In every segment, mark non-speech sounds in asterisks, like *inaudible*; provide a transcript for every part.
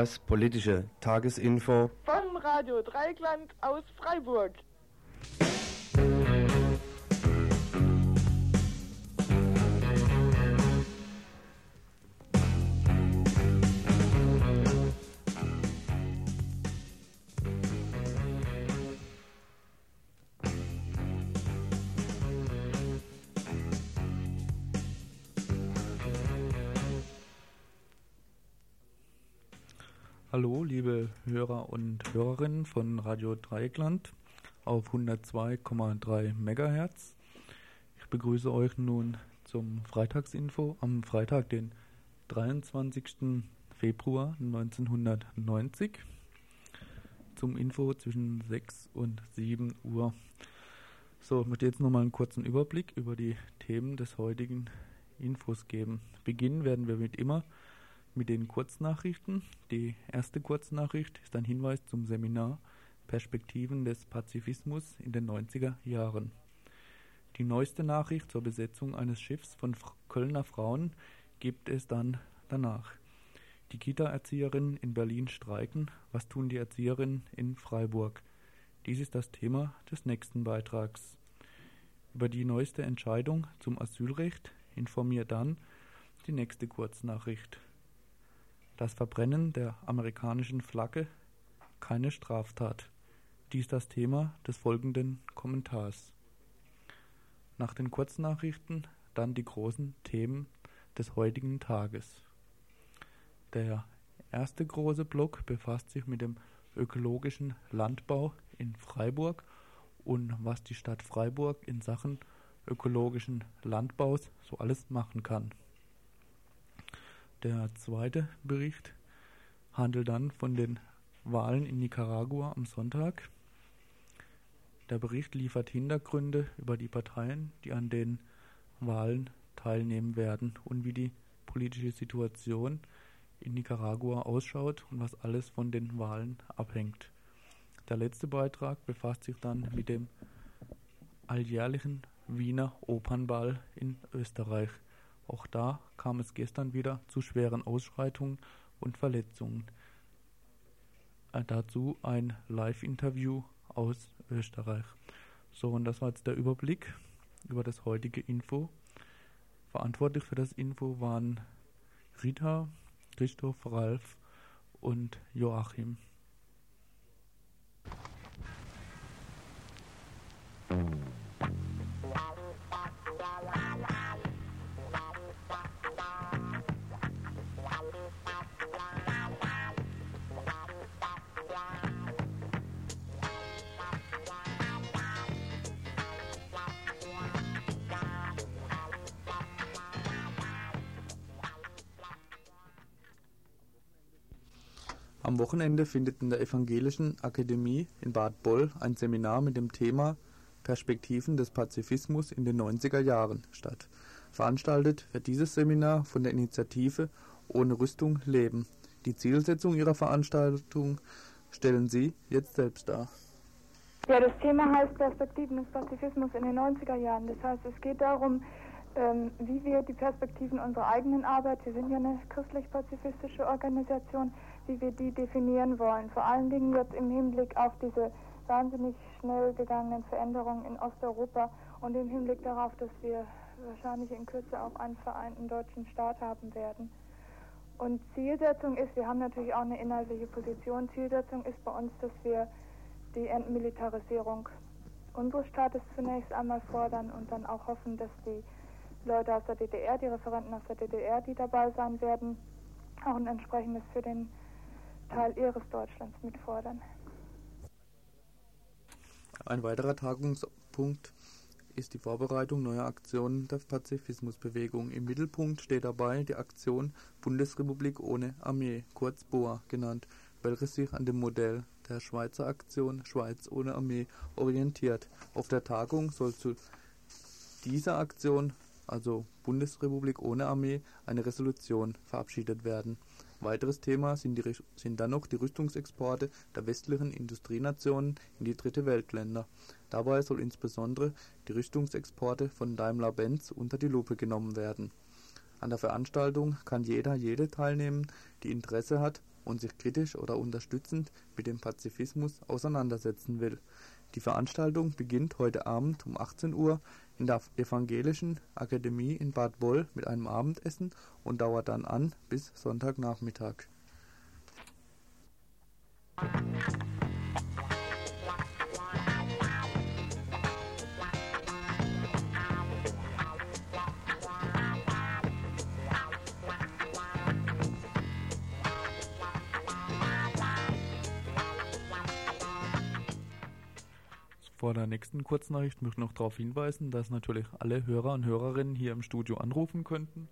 Das politische Tagesinfo von Radio Dreigland aus Freiburg. Hörer und Hörerinnen von Radio Dreieckland auf 102,3 MHz. Ich begrüße euch nun zum Freitagsinfo am Freitag, den 23. Februar 1990, zum Info zwischen 6 und 7 Uhr. So, ich möchte jetzt nochmal einen kurzen Überblick über die Themen des heutigen Infos geben. Beginnen werden wir mit immer mit den Kurznachrichten. Die erste Kurznachricht ist ein Hinweis zum Seminar Perspektiven des Pazifismus in den 90er Jahren. Die neueste Nachricht zur Besetzung eines Schiffs von Kölner Frauen gibt es dann danach. Die Kita-Erzieherinnen in Berlin streiken. Was tun die Erzieherinnen in Freiburg? Dies ist das Thema des nächsten Beitrags. Über die neueste Entscheidung zum Asylrecht informiert dann die nächste Kurznachricht das Verbrennen der amerikanischen Flagge keine Straftat. Dies das Thema des folgenden Kommentars. Nach den Kurznachrichten dann die großen Themen des heutigen Tages. Der erste große Block befasst sich mit dem ökologischen Landbau in Freiburg und was die Stadt Freiburg in Sachen ökologischen Landbaus so alles machen kann. Der zweite Bericht handelt dann von den Wahlen in Nicaragua am Sonntag. Der Bericht liefert Hintergründe über die Parteien, die an den Wahlen teilnehmen werden und wie die politische Situation in Nicaragua ausschaut und was alles von den Wahlen abhängt. Der letzte Beitrag befasst sich dann mit dem alljährlichen Wiener Opernball in Österreich. Auch da kam es gestern wieder zu schweren Ausschreitungen und Verletzungen. Äh, dazu ein Live-Interview aus Österreich. So, und das war jetzt der Überblick über das heutige Info. Verantwortlich für das Info waren Rita, Christoph, Ralf und Joachim. Am Wochenende findet in der Evangelischen Akademie in Bad Boll ein Seminar mit dem Thema Perspektiven des Pazifismus in den 90er Jahren statt. Veranstaltet wird dieses Seminar von der Initiative Ohne Rüstung leben. Die Zielsetzung ihrer Veranstaltung stellen Sie jetzt selbst dar. Ja, das Thema heißt Perspektiven des Pazifismus in den 90er Jahren. Das heißt, es geht darum, ähm, wie wir die Perspektiven unserer eigenen Arbeit, wir sind ja eine christlich-pazifistische Organisation, wie wir die definieren wollen. Vor allen Dingen jetzt im Hinblick auf diese wahnsinnig schnell gegangenen Veränderungen in Osteuropa und im Hinblick darauf, dass wir wahrscheinlich in Kürze auch einen vereinten deutschen Staat haben werden. Und Zielsetzung ist, wir haben natürlich auch eine inhaltliche Position, Zielsetzung ist bei uns, dass wir die Entmilitarisierung unseres Staates zunächst einmal fordern und dann auch hoffen, dass die Leute aus der DDR, die Referenten aus der DDR, die dabei sein werden, auch ein entsprechendes für den Teil ihres Deutschlands mitfordern. Ein weiterer Tagungspunkt ist die Vorbereitung neuer Aktionen der Pazifismusbewegung. Im Mittelpunkt steht dabei die Aktion Bundesrepublik ohne Armee, kurz BOA genannt, welches sich an dem Modell der Schweizer Aktion Schweiz ohne Armee orientiert. Auf der Tagung soll zu dieser Aktion, also Bundesrepublik ohne Armee, eine Resolution verabschiedet werden. Weiteres Thema sind, dann noch die Rüstungsexporte der westlichen Industrienationen in die Dritte Weltländer. Dabei soll insbesondere die Rüstungsexporte von Daimler-Benz unter die Lupe genommen werden. An der Veranstaltung kann jeder jede teilnehmen, die Interesse hat und sich kritisch oder unterstützend mit dem Pazifismus auseinandersetzen will. Die Veranstaltung beginnt heute Abend um 18 Uhr in der Evangelischen Akademie in Bad Boll mit einem Abendessen und dauert dann an bis Sonntagnachmittag. Vor der nächsten Kurznachricht möchte ich noch darauf hinweisen, dass natürlich alle Hörer und Hörerinnen hier im Studio anrufen könnten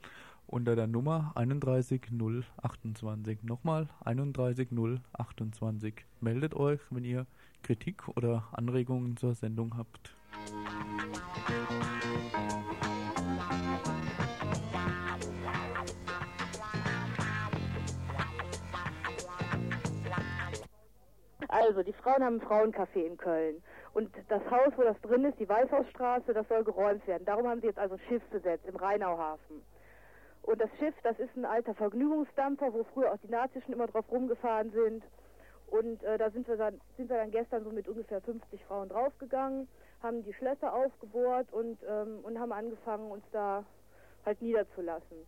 unter der Nummer 31028. Nochmal 31028. Meldet euch, wenn ihr Kritik oder Anregungen zur Sendung habt. Also, die Frauen haben Frauencafé in Köln. Und das Haus, wo das drin ist, die Weißhausstraße, das soll geräumt werden. Darum haben sie jetzt also ein Schiff besetzt im Rheinauhafen. Und das Schiff, das ist ein alter Vergnügungsdampfer, wo früher auch die Nazis schon immer drauf rumgefahren sind. Und äh, da sind wir, dann, sind wir dann gestern so mit ungefähr 50 Frauen draufgegangen, haben die Schlösser aufgebohrt und, ähm, und haben angefangen, uns da halt niederzulassen.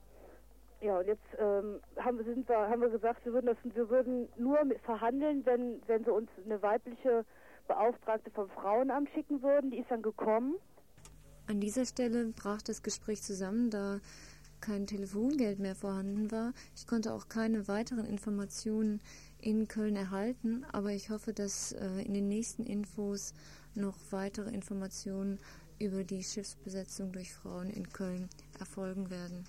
Ja, und jetzt ähm, haben, sind wir, haben wir gesagt, wir würden, das, wir würden nur verhandeln, wenn, wenn sie uns eine weibliche Beauftragte vom Frauenamt schicken würden. Die ist dann gekommen. An dieser Stelle brach das Gespräch zusammen, da kein Telefongeld mehr vorhanden war. Ich konnte auch keine weiteren Informationen in Köln erhalten, aber ich hoffe, dass äh, in den nächsten Infos noch weitere Informationen über die Schiffsbesetzung durch Frauen in Köln erfolgen werden.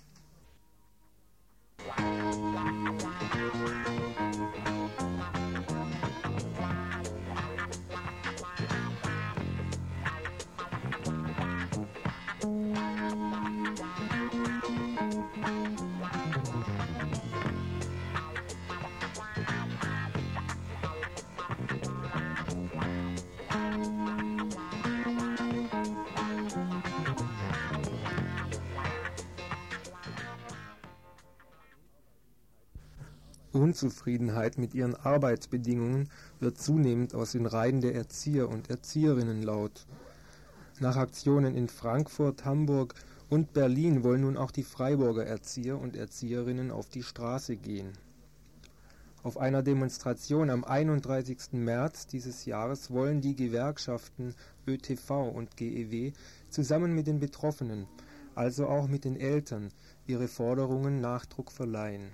Unzufriedenheit mit ihren Arbeitsbedingungen wird zunehmend aus den Reihen der Erzieher und Erzieherinnen laut. Nach Aktionen in Frankfurt, Hamburg und Berlin wollen nun auch die Freiburger Erzieher und Erzieherinnen auf die Straße gehen. Auf einer Demonstration am 31. März dieses Jahres wollen die Gewerkschaften ÖTV und GEW zusammen mit den Betroffenen, also auch mit den Eltern, ihre Forderungen Nachdruck verleihen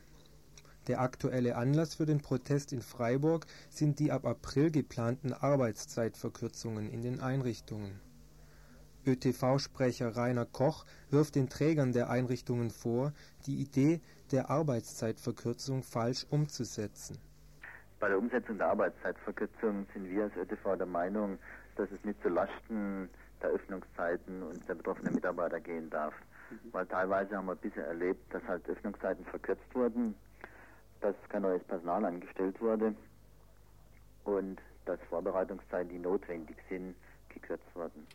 der aktuelle Anlass für den Protest in Freiburg sind die ab April geplanten Arbeitszeitverkürzungen in den Einrichtungen. ÖTV-Sprecher Rainer Koch wirft den Trägern der Einrichtungen vor, die Idee der Arbeitszeitverkürzung falsch umzusetzen. Bei der Umsetzung der Arbeitszeitverkürzung sind wir als ÖTV der Meinung, dass es nicht zu Lasten der Öffnungszeiten und der betroffenen Mitarbeiter gehen darf. Weil teilweise haben wir bisher erlebt, dass halt Öffnungszeiten verkürzt wurden, dass kein neues Personal angestellt wurde und dass Vorbereitungszeiten, die notwendig sind, gekürzt wurden.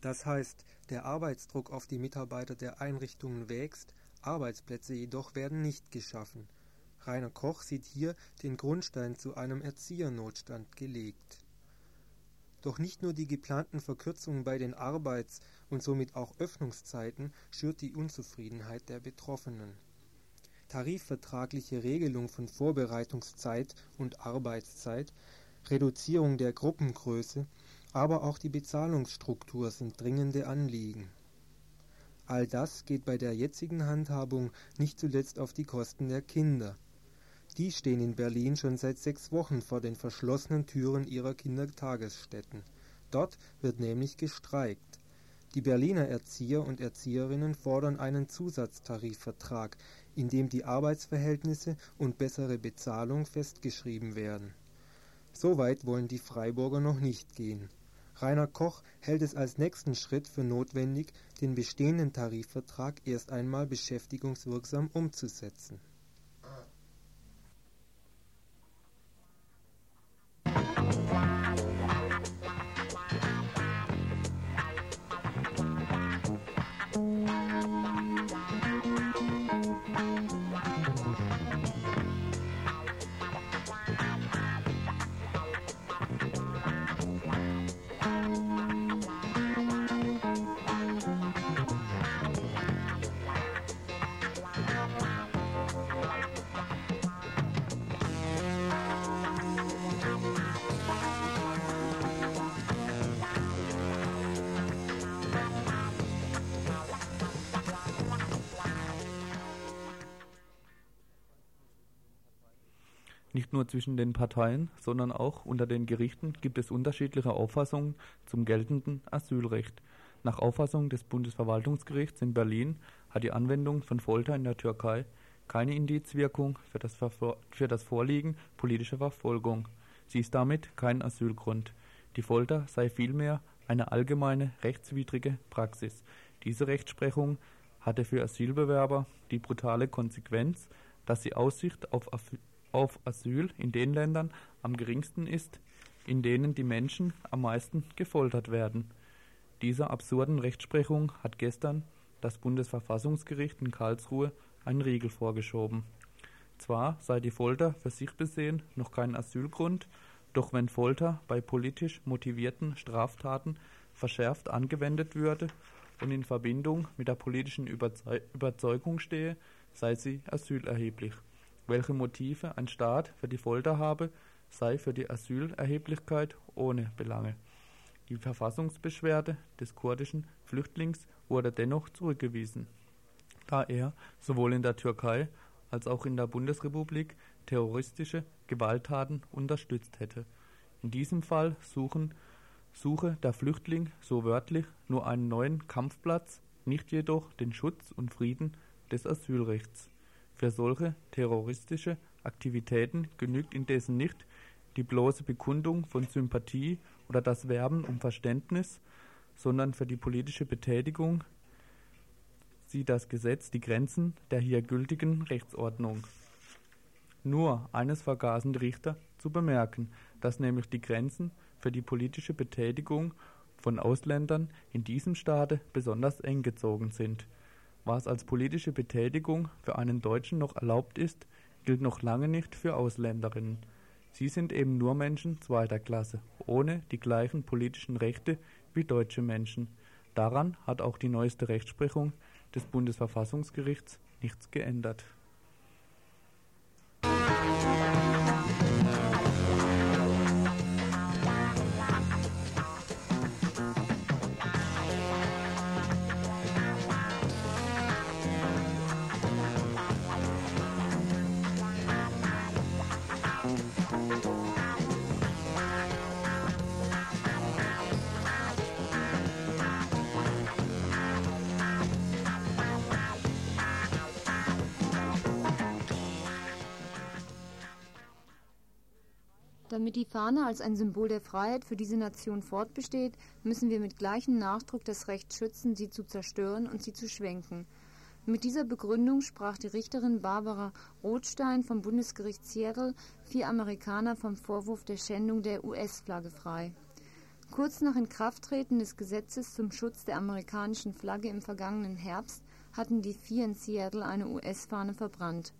Das heißt, der Arbeitsdruck auf die Mitarbeiter der Einrichtungen wächst, Arbeitsplätze jedoch werden nicht geschaffen. Rainer Koch sieht hier den Grundstein zu einem Erziehernotstand gelegt. Doch nicht nur die geplanten Verkürzungen bei den Arbeits- und somit auch Öffnungszeiten schürt die Unzufriedenheit der Betroffenen tarifvertragliche Regelung von Vorbereitungszeit und Arbeitszeit, Reduzierung der Gruppengröße, aber auch die Bezahlungsstruktur sind dringende Anliegen. All das geht bei der jetzigen Handhabung nicht zuletzt auf die Kosten der Kinder. Die stehen in Berlin schon seit sechs Wochen vor den verschlossenen Türen ihrer Kindertagesstätten. Dort wird nämlich gestreikt. Die Berliner Erzieher und Erzieherinnen fordern einen Zusatztarifvertrag, in dem die Arbeitsverhältnisse und bessere Bezahlung festgeschrieben werden. So weit wollen die Freiburger noch nicht gehen. Rainer Koch hält es als nächsten Schritt für notwendig, den bestehenden Tarifvertrag erst einmal beschäftigungswirksam umzusetzen. Zwischen den Parteien, sondern auch unter den Gerichten gibt es unterschiedliche Auffassungen zum geltenden Asylrecht. Nach Auffassung des Bundesverwaltungsgerichts in Berlin hat die Anwendung von Folter in der Türkei keine Indizwirkung für das, für das Vorliegen politischer Verfolgung. Sie ist damit kein Asylgrund. Die Folter sei vielmehr eine allgemeine rechtswidrige Praxis. Diese Rechtsprechung hatte für Asylbewerber die brutale Konsequenz, dass sie Aussicht auf auf Asyl in den Ländern am geringsten ist, in denen die Menschen am meisten gefoltert werden. Dieser absurden Rechtsprechung hat gestern das Bundesverfassungsgericht in Karlsruhe einen Riegel vorgeschoben. Zwar sei die Folter für sich besehen noch kein Asylgrund, doch wenn Folter bei politisch motivierten Straftaten verschärft angewendet würde und in Verbindung mit der politischen Überzeugung stehe, sei sie asylerheblich. Welche Motive ein Staat für die Folter habe, sei für die Asylerheblichkeit ohne Belange. Die Verfassungsbeschwerde des kurdischen Flüchtlings wurde dennoch zurückgewiesen, da er sowohl in der Türkei als auch in der Bundesrepublik terroristische Gewalttaten unterstützt hätte. In diesem Fall suchen, suche der Flüchtling so wörtlich nur einen neuen Kampfplatz, nicht jedoch den Schutz und Frieden des Asylrechts. Für solche terroristische Aktivitäten genügt indessen nicht die bloße Bekundung von Sympathie oder das Werben um Verständnis, sondern für die politische Betätigung sieht das Gesetz die Grenzen der hier gültigen Rechtsordnung. Nur eines vergaßen die Richter zu bemerken, dass nämlich die Grenzen für die politische Betätigung von Ausländern in diesem Staate besonders eng gezogen sind. Was als politische Betätigung für einen Deutschen noch erlaubt ist, gilt noch lange nicht für Ausländerinnen. Sie sind eben nur Menschen zweiter Klasse, ohne die gleichen politischen Rechte wie deutsche Menschen. Daran hat auch die neueste Rechtsprechung des Bundesverfassungsgerichts nichts geändert. Damit die Fahne als ein Symbol der Freiheit für diese Nation fortbesteht, müssen wir mit gleichem Nachdruck das Recht schützen, sie zu zerstören und sie zu schwenken. Mit dieser Begründung sprach die Richterin Barbara Rothstein vom Bundesgericht Seattle vier Amerikaner vom Vorwurf der Schändung der US-Flagge frei. Kurz nach Inkrafttreten des Gesetzes zum Schutz der amerikanischen Flagge im vergangenen Herbst hatten die vier in Seattle eine US-Fahne verbrannt.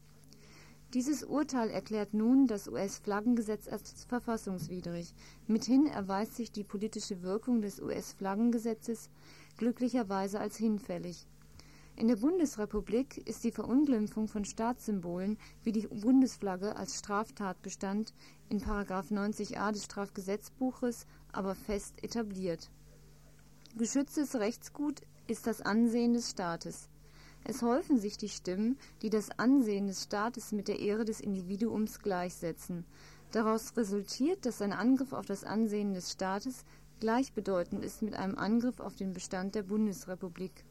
Dieses Urteil erklärt nun das US-Flaggengesetz als verfassungswidrig. Mithin erweist sich die politische Wirkung des US-Flaggengesetzes glücklicherweise als hinfällig. In der Bundesrepublik ist die Verunglimpfung von Staatssymbolen wie die Bundesflagge als Straftatbestand in 90a des Strafgesetzbuches aber fest etabliert. Geschütztes Rechtsgut ist das Ansehen des Staates. Es häufen sich die Stimmen, die das Ansehen des Staates mit der Ehre des Individuums gleichsetzen. Daraus resultiert, dass ein Angriff auf das Ansehen des Staates gleichbedeutend ist mit einem Angriff auf den Bestand der Bundesrepublik.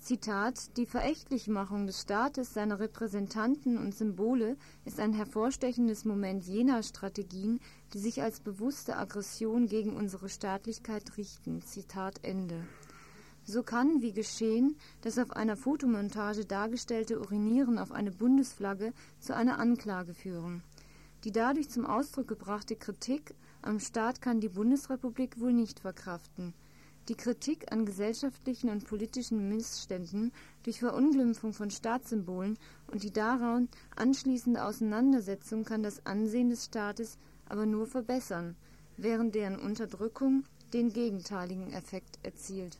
Zitat, die Verächtlichmachung des Staates, seiner Repräsentanten und Symbole ist ein hervorstechendes Moment jener Strategien, die sich als bewusste Aggression gegen unsere Staatlichkeit richten. Zitat Ende. So kann, wie geschehen, das auf einer Fotomontage dargestellte Urinieren auf eine Bundesflagge zu einer Anklage führen. Die dadurch zum Ausdruck gebrachte Kritik am Staat kann die Bundesrepublik wohl nicht verkraften. Die Kritik an gesellschaftlichen und politischen Missständen durch Verunglimpfung von Staatssymbolen und die daran anschließende Auseinandersetzung kann das Ansehen des Staates aber nur verbessern, während deren Unterdrückung den gegenteiligen Effekt erzielt.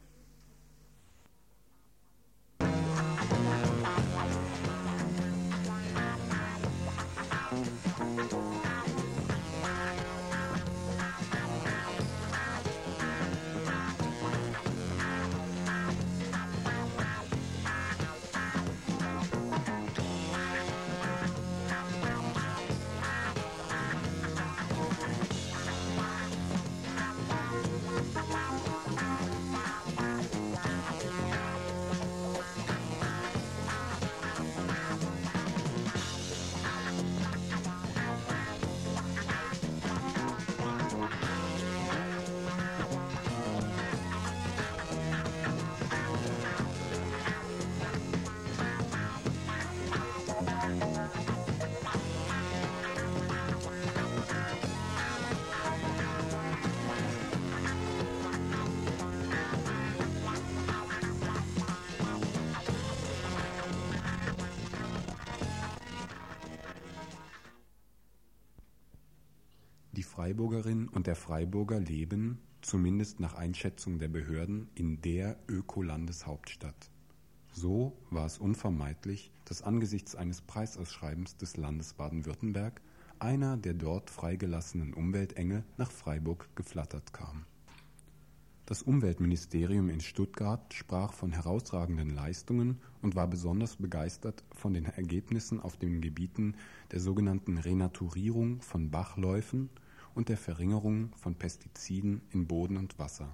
Freiburgerin und der Freiburger leben, zumindest nach Einschätzung der Behörden, in der Ökolandeshauptstadt. So war es unvermeidlich, dass angesichts eines Preisausschreibens des Landes Baden-Württemberg einer der dort freigelassenen Umweltengel nach Freiburg geflattert kam. Das Umweltministerium in Stuttgart sprach von herausragenden Leistungen und war besonders begeistert von den Ergebnissen auf den Gebieten der sogenannten Renaturierung von Bachläufen und der Verringerung von Pestiziden in Boden und Wasser.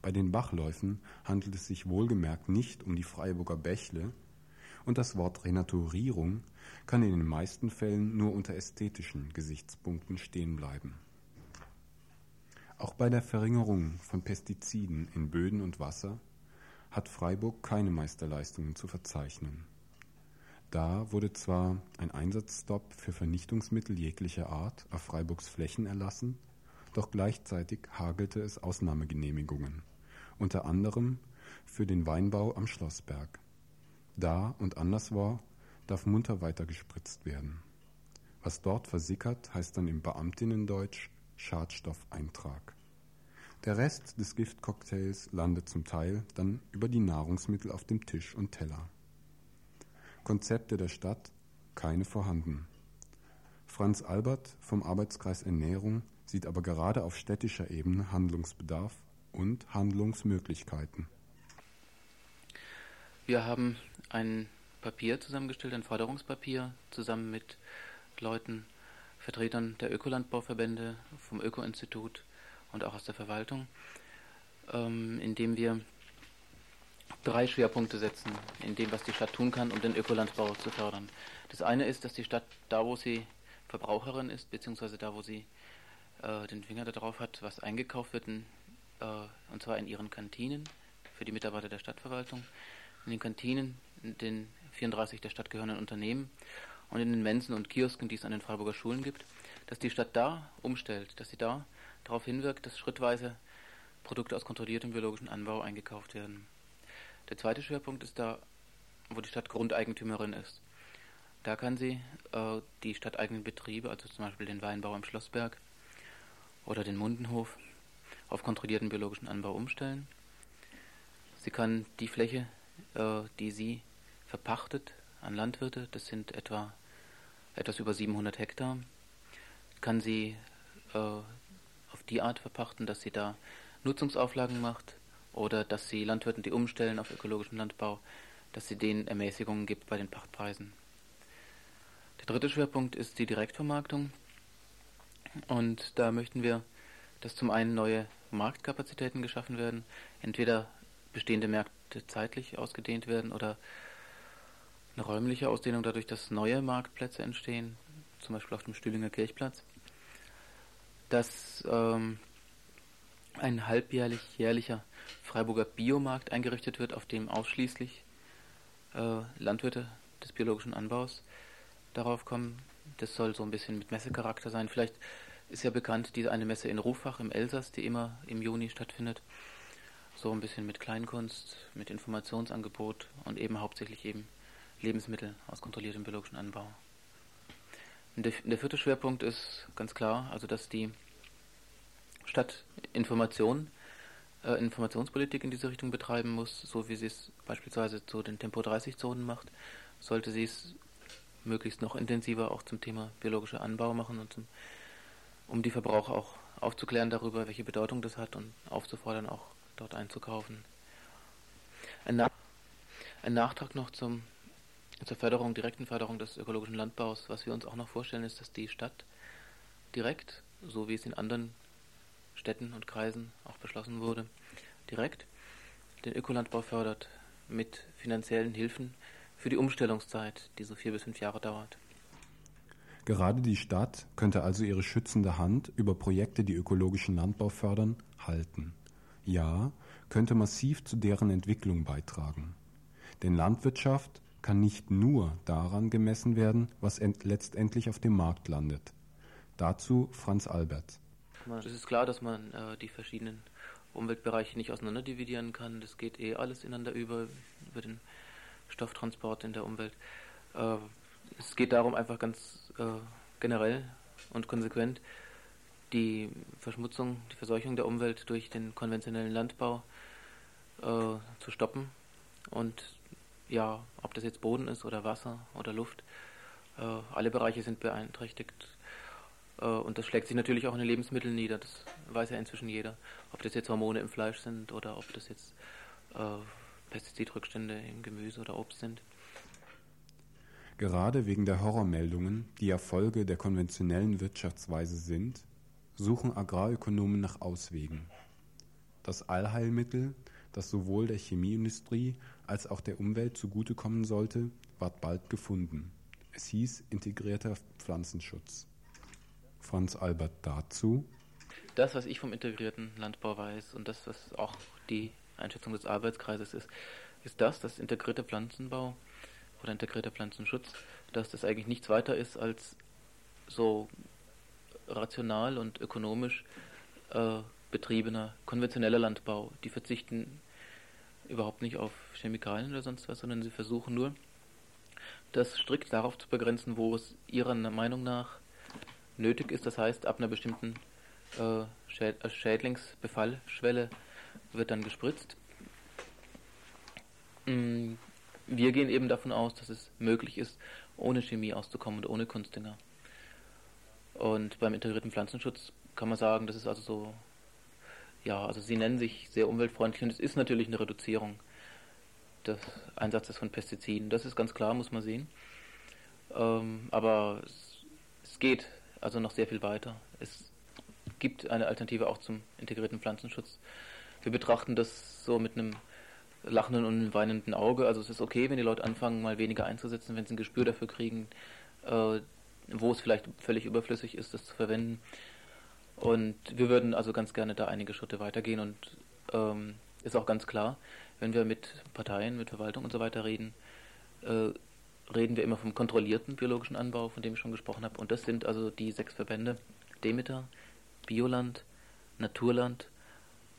Bei den Bachläufen handelt es sich wohlgemerkt nicht um die Freiburger Bächle, und das Wort Renaturierung kann in den meisten Fällen nur unter ästhetischen Gesichtspunkten stehen bleiben. Auch bei der Verringerung von Pestiziden in Böden und Wasser hat Freiburg keine Meisterleistungen zu verzeichnen. Da wurde zwar ein Einsatzstopp für Vernichtungsmittel jeglicher Art auf Freiburgs Flächen erlassen, doch gleichzeitig hagelte es Ausnahmegenehmigungen, unter anderem für den Weinbau am Schlossberg. Da und anderswo darf munter weiter gespritzt werden. Was dort versickert, heißt dann im Beamtinnendeutsch Schadstoffeintrag. Der Rest des Giftcocktails landet zum Teil dann über die Nahrungsmittel auf dem Tisch und Teller. Konzepte der Stadt keine vorhanden. Franz Albert vom Arbeitskreis Ernährung sieht aber gerade auf städtischer Ebene Handlungsbedarf und Handlungsmöglichkeiten. Wir haben ein Papier zusammengestellt, ein Forderungspapier, zusammen mit Leuten, Vertretern der Ökolandbauverbände, vom Öko-Institut und auch aus der Verwaltung, ähm, in dem wir drei Schwerpunkte setzen in dem, was die Stadt tun kann, um den Ökolandbau zu fördern. Das eine ist, dass die Stadt da, wo sie Verbraucherin ist, beziehungsweise da, wo sie äh, den Finger darauf hat, was eingekauft wird, in, äh, und zwar in ihren Kantinen für die Mitarbeiter der Stadtverwaltung, in den Kantinen, in den 34 der Stadt gehörenden Unternehmen und in den Mensen und Kiosken, die es an den Freiburger Schulen gibt, dass die Stadt da umstellt, dass sie da darauf hinwirkt, dass schrittweise Produkte aus kontrolliertem biologischen Anbau eingekauft werden. Der zweite Schwerpunkt ist da, wo die Stadt Grundeigentümerin ist. Da kann sie äh, die stadteigenen Betriebe, also zum Beispiel den Weinbau am Schlossberg oder den Mundenhof, auf kontrollierten biologischen Anbau umstellen. Sie kann die Fläche, äh, die sie verpachtet an Landwirte, das sind etwa etwas über 700 Hektar, kann sie äh, auf die Art verpachten, dass sie da Nutzungsauflagen macht, oder dass sie Landwirten, die umstellen auf ökologischen Landbau, dass sie denen Ermäßigungen gibt bei den Pachtpreisen. Der dritte Schwerpunkt ist die Direktvermarktung. Und da möchten wir, dass zum einen neue Marktkapazitäten geschaffen werden, entweder bestehende Märkte zeitlich ausgedehnt werden oder eine räumliche Ausdehnung dadurch, dass neue Marktplätze entstehen, zum Beispiel auf dem Stühlinger Kirchplatz, dass ähm, ein halbjährlich jährlicher Freiburger Biomarkt eingerichtet wird, auf dem ausschließlich äh, Landwirte des biologischen Anbaus darauf kommen. Das soll so ein bisschen mit Messecharakter sein. Vielleicht ist ja bekannt diese eine Messe in Rufach im Elsass, die immer im Juni stattfindet. So ein bisschen mit Kleinkunst, mit Informationsangebot und eben hauptsächlich eben Lebensmittel aus kontrolliertem biologischen Anbau. Der, der vierte Schwerpunkt ist ganz klar, also dass die Stadt Information, äh, Informationspolitik in diese Richtung betreiben muss, so wie sie es beispielsweise zu den Tempo-30-Zonen macht, sollte sie es möglichst noch intensiver auch zum Thema biologischer Anbau machen und zum, um die Verbraucher auch aufzuklären darüber, welche Bedeutung das hat und aufzufordern, auch dort einzukaufen. Ein, Nach ein Nachtrag noch zum, zur Förderung, direkten Förderung des ökologischen Landbaus. Was wir uns auch noch vorstellen, ist, dass die Stadt direkt, so wie es in anderen Städten und Kreisen auch beschlossen wurde, direkt den Ökolandbau fördert mit finanziellen Hilfen für die Umstellungszeit, die so vier bis fünf Jahre dauert. Gerade die Stadt könnte also ihre schützende Hand über Projekte, die ökologischen Landbau fördern, halten. Ja, könnte massiv zu deren Entwicklung beitragen. Denn Landwirtschaft kann nicht nur daran gemessen werden, was letztendlich auf dem Markt landet. Dazu Franz Albert. Es ist klar, dass man äh, die verschiedenen Umweltbereiche nicht auseinanderdividieren kann. Das geht eh alles ineinander über, über den Stofftransport in der Umwelt. Äh, es geht darum, einfach ganz äh, generell und konsequent die Verschmutzung, die Verseuchung der Umwelt durch den konventionellen Landbau äh, zu stoppen. Und ja, ob das jetzt Boden ist oder Wasser oder Luft, äh, alle Bereiche sind beeinträchtigt. Äh, und das schlägt sich natürlich auch in den Lebensmitteln nieder. Das weiß ja inzwischen jeder. Ob das jetzt Hormone im Fleisch sind oder ob das jetzt äh, Pestizidrückstände im Gemüse oder Obst sind. Gerade wegen der Horrormeldungen, die ja Folge der konventionellen Wirtschaftsweise sind, suchen Agrarökonomen nach Auswegen. Das Allheilmittel, das sowohl der Chemieindustrie als auch der Umwelt zugutekommen sollte, ward bald gefunden. Es hieß integrierter Pflanzenschutz. Franz Albert dazu. Das, was ich vom integrierten Landbau weiß und das, was auch die Einschätzung des Arbeitskreises ist, ist das, dass integrierter Pflanzenbau oder integrierter Pflanzenschutz, dass das eigentlich nichts weiter ist als so rational und ökonomisch äh, betriebener konventioneller Landbau. Die verzichten überhaupt nicht auf Chemikalien oder sonst was, sondern sie versuchen nur, das strikt darauf zu begrenzen, wo es ihrer Meinung nach nötig ist. Das heißt, ab einer bestimmten äh, äh Schädlingsbefallschwelle wird dann gespritzt. Mm, wir gehen eben davon aus, dass es möglich ist, ohne Chemie auszukommen und ohne Kunstdünger. Und beim integrierten Pflanzenschutz kann man sagen, das ist also so, ja, also sie nennen sich sehr umweltfreundlich und es ist natürlich eine Reduzierung des Einsatzes von Pestiziden. Das ist ganz klar, muss man sehen. Ähm, aber es, es geht also noch sehr viel weiter. Es gibt eine Alternative auch zum integrierten Pflanzenschutz. Wir betrachten das so mit einem lachenden und weinenden Auge. Also es ist okay, wenn die Leute anfangen, mal weniger einzusetzen, wenn sie ein Gespür dafür kriegen, äh, wo es vielleicht völlig überflüssig ist, das zu verwenden. Und wir würden also ganz gerne da einige Schritte weitergehen und ähm, ist auch ganz klar, wenn wir mit Parteien, mit Verwaltung und so weiter reden, äh, reden wir immer vom kontrollierten biologischen Anbau, von dem ich schon gesprochen habe. Und das sind also die sechs Verbände Demeter, Bioland, Naturland,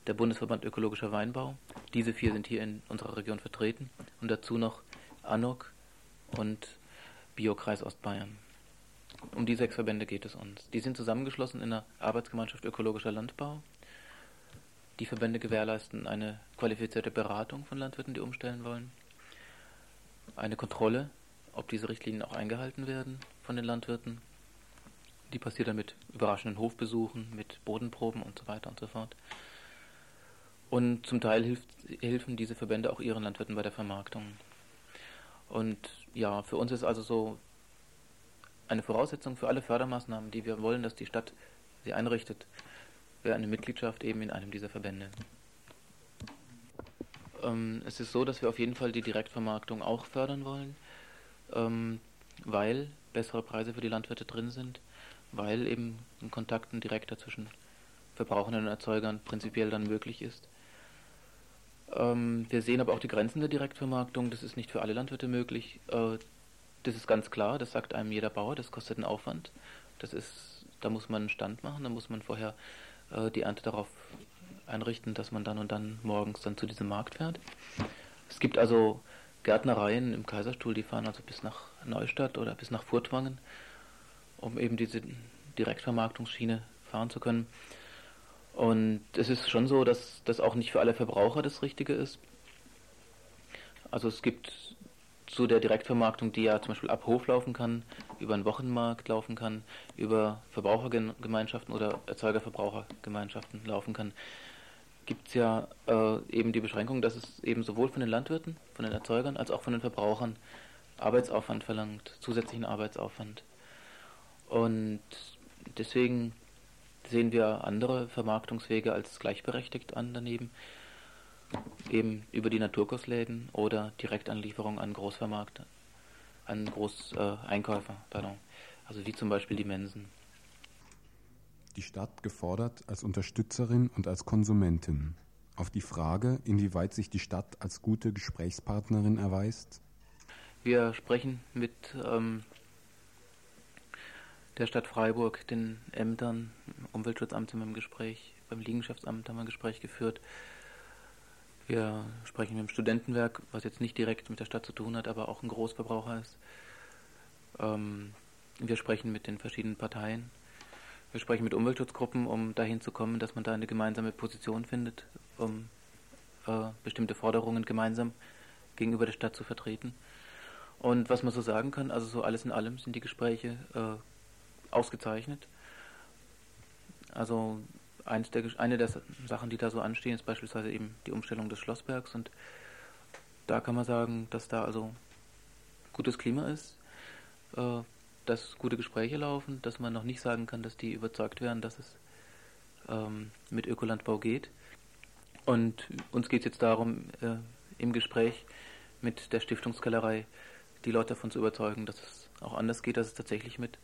der Bundesverband Ökologischer Weinbau. Diese vier sind hier in unserer Region vertreten. Und dazu noch ANOC und Biokreis Ostbayern. Um die sechs Verbände geht es uns. Die sind zusammengeschlossen in der Arbeitsgemeinschaft Ökologischer Landbau. Die Verbände gewährleisten eine qualifizierte Beratung von Landwirten, die umstellen wollen, eine Kontrolle ob diese Richtlinien auch eingehalten werden von den Landwirten. Die passiert dann mit überraschenden Hofbesuchen, mit Bodenproben und so weiter und so fort. Und zum Teil hilft, helfen diese Verbände auch ihren Landwirten bei der Vermarktung. Und ja, für uns ist also so eine Voraussetzung für alle Fördermaßnahmen, die wir wollen, dass die Stadt sie einrichtet, wäre eine Mitgliedschaft eben in einem dieser Verbände. Ähm, es ist so, dass wir auf jeden Fall die Direktvermarktung auch fördern wollen, ähm, weil bessere Preise für die Landwirte drin sind, weil eben ein Kontakt ein direkter zwischen Verbrauchern und Erzeugern prinzipiell dann möglich ist. Ähm, wir sehen aber auch die Grenzen der Direktvermarktung. Das ist nicht für alle Landwirte möglich. Äh, das ist ganz klar, das sagt einem jeder Bauer, das kostet einen Aufwand. Das ist, da muss man einen Stand machen, da muss man vorher äh, die Ernte darauf einrichten, dass man dann und dann morgens dann zu diesem Markt fährt. Es gibt also Gärtnereien im Kaiserstuhl, die fahren also bis nach Neustadt oder bis nach Furtwangen, um eben diese Direktvermarktungsschiene fahren zu können. Und es ist schon so, dass das auch nicht für alle Verbraucher das Richtige ist. Also es gibt zu der Direktvermarktung, die ja zum Beispiel ab Hof laufen kann, über einen Wochenmarkt laufen kann, über Verbrauchergemeinschaften oder Erzeugerverbrauchergemeinschaften laufen kann, gibt es ja äh, eben die Beschränkung, dass es eben sowohl von den Landwirten, von den Erzeugern, als auch von den Verbrauchern Arbeitsaufwand verlangt, zusätzlichen Arbeitsaufwand. Und deswegen sehen wir andere Vermarktungswege als gleichberechtigt an daneben, eben über die Naturkostläden oder Direktanlieferung an Großvermarkter, an Großeinkäufer, äh, pardon, also wie zum Beispiel die Mensen. Die Stadt gefordert als Unterstützerin und als Konsumentin. Auf die Frage, inwieweit sich die Stadt als gute Gesprächspartnerin erweist. Wir sprechen mit ähm, der Stadt Freiburg, den Ämtern, Umweltschutzamt sind wir im Gespräch, beim Liegenschaftsamt haben wir ein Gespräch geführt. Wir sprechen mit dem Studentenwerk, was jetzt nicht direkt mit der Stadt zu tun hat, aber auch ein Großverbraucher ist. Ähm, wir sprechen mit den verschiedenen Parteien. Wir mit Umweltschutzgruppen, um dahin zu kommen, dass man da eine gemeinsame Position findet, um äh, bestimmte Forderungen gemeinsam gegenüber der Stadt zu vertreten. Und was man so sagen kann, also so alles in allem sind die Gespräche äh, ausgezeichnet. Also eins der, eine der Sachen, die da so anstehen, ist beispielsweise eben die Umstellung des Schlossbergs und da kann man sagen, dass da also gutes Klima ist, äh, dass gute Gespräche laufen, dass man noch nicht sagen kann, dass die überzeugt werden, dass es ähm, mit Ökolandbau geht. Und uns geht es jetzt darum, äh, im Gespräch mit der Stiftungskellerei die Leute davon zu überzeugen, dass es auch anders geht, dass es tatsächlich mit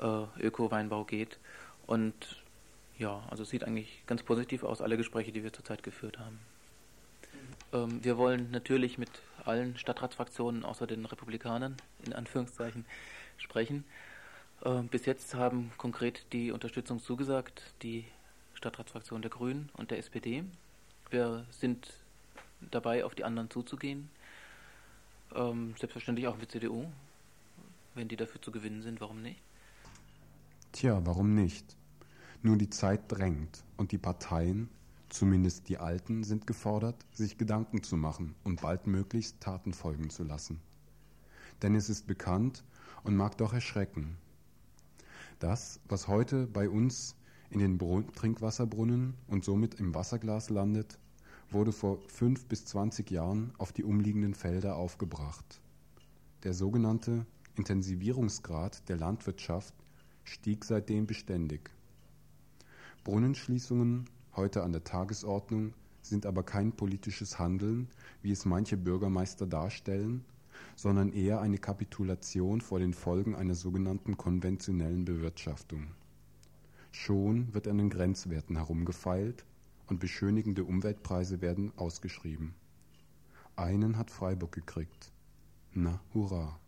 äh, Öko-Weinbau geht. Und ja, also es sieht eigentlich ganz positiv aus, alle Gespräche, die wir zurzeit geführt haben. Ähm, wir wollen natürlich mit allen Stadtratsfraktionen außer den Republikanern in Anführungszeichen sprechen. Äh, bis jetzt haben konkret die Unterstützung zugesagt, die Stadtratsfraktion der Grünen und der SPD. Wir sind dabei, auf die anderen zuzugehen. Ähm, selbstverständlich auch mit CDU, wenn die dafür zu gewinnen sind, warum nicht? Tja, warum nicht? Nur die Zeit drängt und die Parteien, zumindest die Alten, sind gefordert, sich Gedanken zu machen und baldmöglichst Taten folgen zu lassen. Denn es ist bekannt und mag doch erschrecken. Das, was heute bei uns in den Brun Trinkwasserbrunnen und somit im Wasserglas landet, wurde vor fünf bis zwanzig Jahren auf die umliegenden Felder aufgebracht. Der sogenannte Intensivierungsgrad der Landwirtschaft stieg seitdem beständig. Brunnenschließungen, heute an der Tagesordnung, sind aber kein politisches Handeln, wie es manche Bürgermeister darstellen, sondern eher eine Kapitulation vor den Folgen einer sogenannten konventionellen Bewirtschaftung. Schon wird an den Grenzwerten herumgefeilt und beschönigende Umweltpreise werden ausgeschrieben. Einen hat Freiburg gekriegt. Na, hurra!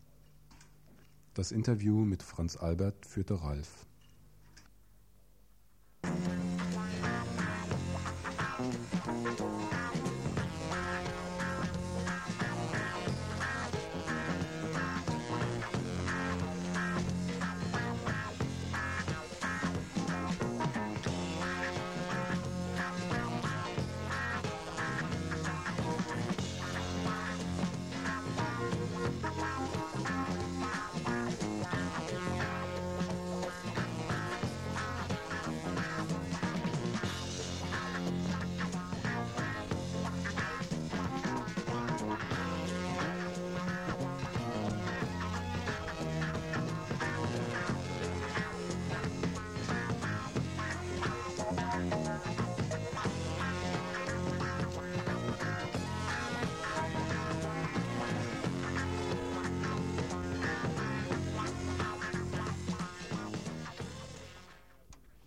Das Interview mit Franz Albert führte Ralf. Musik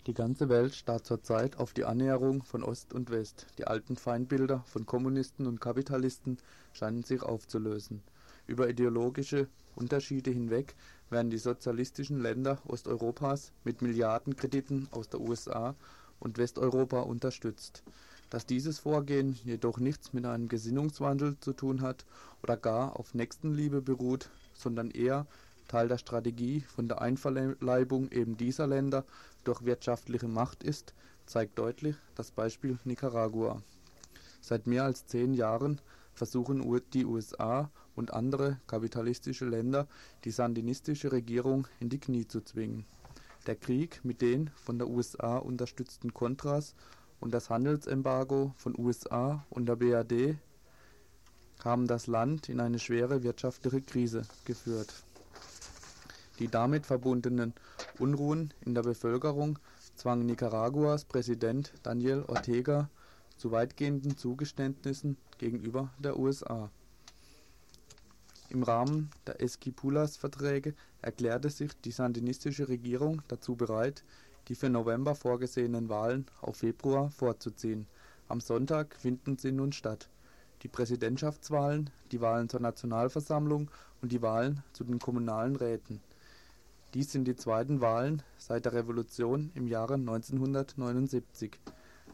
Die ganze Welt starrt zurzeit auf die Annäherung von Ost und West. Die alten Feindbilder von Kommunisten und Kapitalisten scheinen sich aufzulösen. Über ideologische Unterschiede hinweg werden die sozialistischen Länder Osteuropas mit Milliardenkrediten aus der USA und Westeuropa unterstützt. Dass dieses Vorgehen jedoch nichts mit einem Gesinnungswandel zu tun hat oder gar auf Nächstenliebe beruht, sondern eher Teil der Strategie von der Einverleibung eben dieser Länder durch wirtschaftliche Macht ist, zeigt deutlich das Beispiel Nicaragua. Seit mehr als zehn Jahren versuchen die USA und andere kapitalistische Länder die sandinistische Regierung in die Knie zu zwingen. Der Krieg mit den von der USA unterstützten Contras und das Handelsembargo von USA und der BRD haben das Land in eine schwere wirtschaftliche Krise geführt. Die damit verbundenen Unruhen in der Bevölkerung zwangen Nicaraguas Präsident Daniel Ortega zu weitgehenden Zugeständnissen gegenüber der USA. Im Rahmen der Esquipulas-Verträge erklärte sich die sandinistische Regierung dazu bereit, die für November vorgesehenen Wahlen auf Februar vorzuziehen. Am Sonntag finden sie nun statt. Die Präsidentschaftswahlen, die Wahlen zur Nationalversammlung und die Wahlen zu den kommunalen Räten. Dies sind die zweiten Wahlen seit der Revolution im Jahre 1979.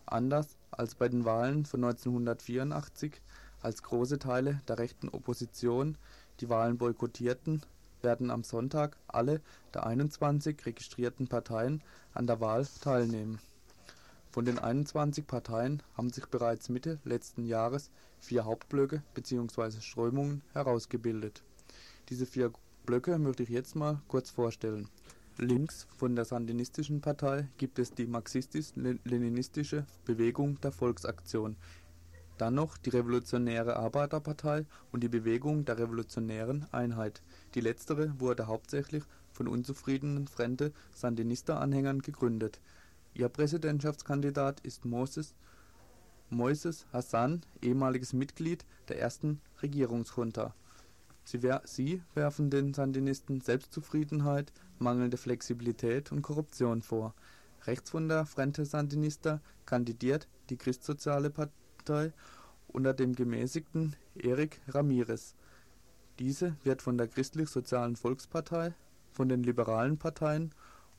Anders als bei den Wahlen von 1984, als große Teile der rechten Opposition die Wahlen boykottierten, werden am Sonntag alle der 21 registrierten Parteien an der Wahl teilnehmen. Von den 21 Parteien haben sich bereits Mitte letzten Jahres vier Hauptblöcke bzw. Strömungen herausgebildet. Diese vier Blöcke möchte ich jetzt mal kurz vorstellen. Links von der Sandinistischen Partei gibt es die marxistisch-leninistische Bewegung der Volksaktion, dann noch die Revolutionäre Arbeiterpartei und die Bewegung der Revolutionären Einheit. Die letztere wurde hauptsächlich von unzufriedenen Frente Sandinista-Anhängern gegründet. Ihr Präsidentschaftskandidat ist Moses Moises Hassan, ehemaliges Mitglied der ersten Regierungsjunta Sie, wer sie werfen den Sandinisten Selbstzufriedenheit, mangelnde Flexibilität und Korruption vor. Rechts von Frente Sandinista kandidiert die Christsoziale Partei unter dem gemäßigten Eric Ramirez. Diese wird von der Christlich-Sozialen Volkspartei, von den liberalen Parteien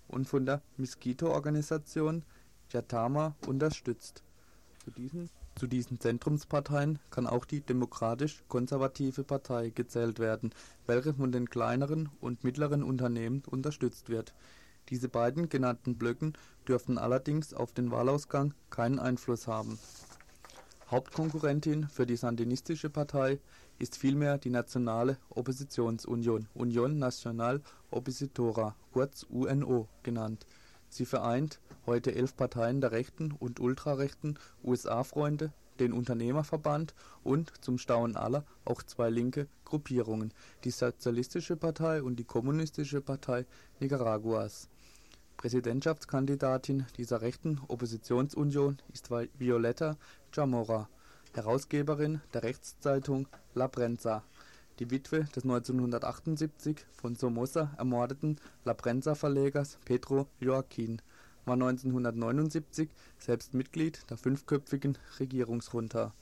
und von der Miskito-Organisation Yatama unterstützt. Zu diesen zu diesen Zentrumsparteien kann auch die Demokratisch-Konservative Partei gezählt werden, welche von den kleineren und mittleren Unternehmen unterstützt wird. Diese beiden genannten Blöcken dürften allerdings auf den Wahlausgang keinen Einfluss haben. Hauptkonkurrentin für die Sandinistische Partei ist vielmehr die Nationale Oppositionsunion (Unión Nacional Opositora, kurz UNO genannt). Sie vereint heute elf Parteien der rechten und ultrarechten USA-Freunde, den Unternehmerverband und, zum Staunen aller, auch zwei linke Gruppierungen, die Sozialistische Partei und die Kommunistische Partei Nicaraguas. Präsidentschaftskandidatin dieser rechten Oppositionsunion ist Violeta Chamorra, Herausgeberin der Rechtszeitung La Prensa, die Witwe des 1978 von Somoza ermordeten La Prensa-Verlegers Pedro Joaquin war 1979 selbst Mitglied der fünfköpfigen Regierungsjunta.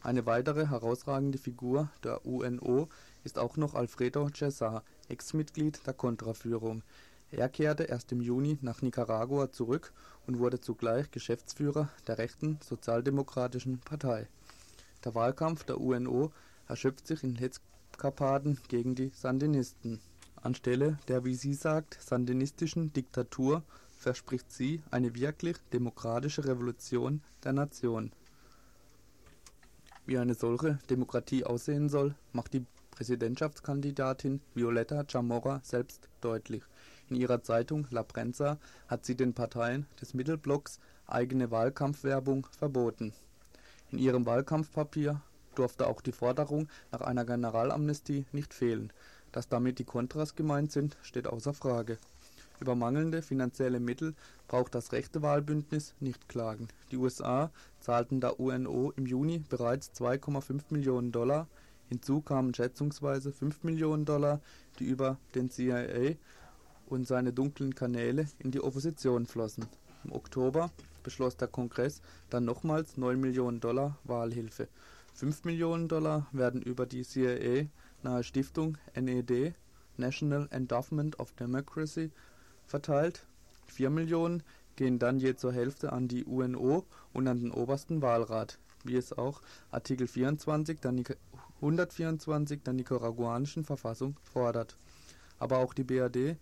Eine weitere herausragende Figur der UNO ist auch noch Alfredo Cesar, Ex-Mitglied der Kontraführung. Er kehrte erst im Juni nach Nicaragua zurück und wurde zugleich Geschäftsführer der rechten Sozialdemokratischen Partei. Der Wahlkampf der UNO erschöpft sich in Hetzkarpaden gegen die Sandinisten. Anstelle der, wie sie sagt, sandinistischen Diktatur verspricht sie eine wirklich demokratische Revolution der Nation. Wie eine solche Demokratie aussehen soll, macht die Präsidentschaftskandidatin Violeta Chamorra selbst deutlich. In ihrer Zeitung La Prensa hat sie den Parteien des Mittelblocks eigene Wahlkampfwerbung verboten. In ihrem Wahlkampfpapier durfte auch die Forderung nach einer Generalamnestie nicht fehlen. Dass damit die Kontras gemeint sind, steht außer Frage. Über mangelnde finanzielle Mittel braucht das rechte Wahlbündnis nicht klagen. Die USA zahlten der UNO im Juni bereits 2,5 Millionen Dollar, hinzu kamen schätzungsweise 5 Millionen Dollar, die über den CIA und seine dunklen Kanäle in die Opposition flossen. Im Oktober beschloss der Kongress dann nochmals 9 Millionen Dollar Wahlhilfe. 5 Millionen Dollar werden über die CIA nahe Stiftung NED National Endowment of Democracy verteilt. 4 Millionen gehen dann je zur Hälfte an die UNO und an den obersten Wahlrat, wie es auch Artikel 24 der 124 der nicaraguanischen Verfassung fordert. Aber auch die BRD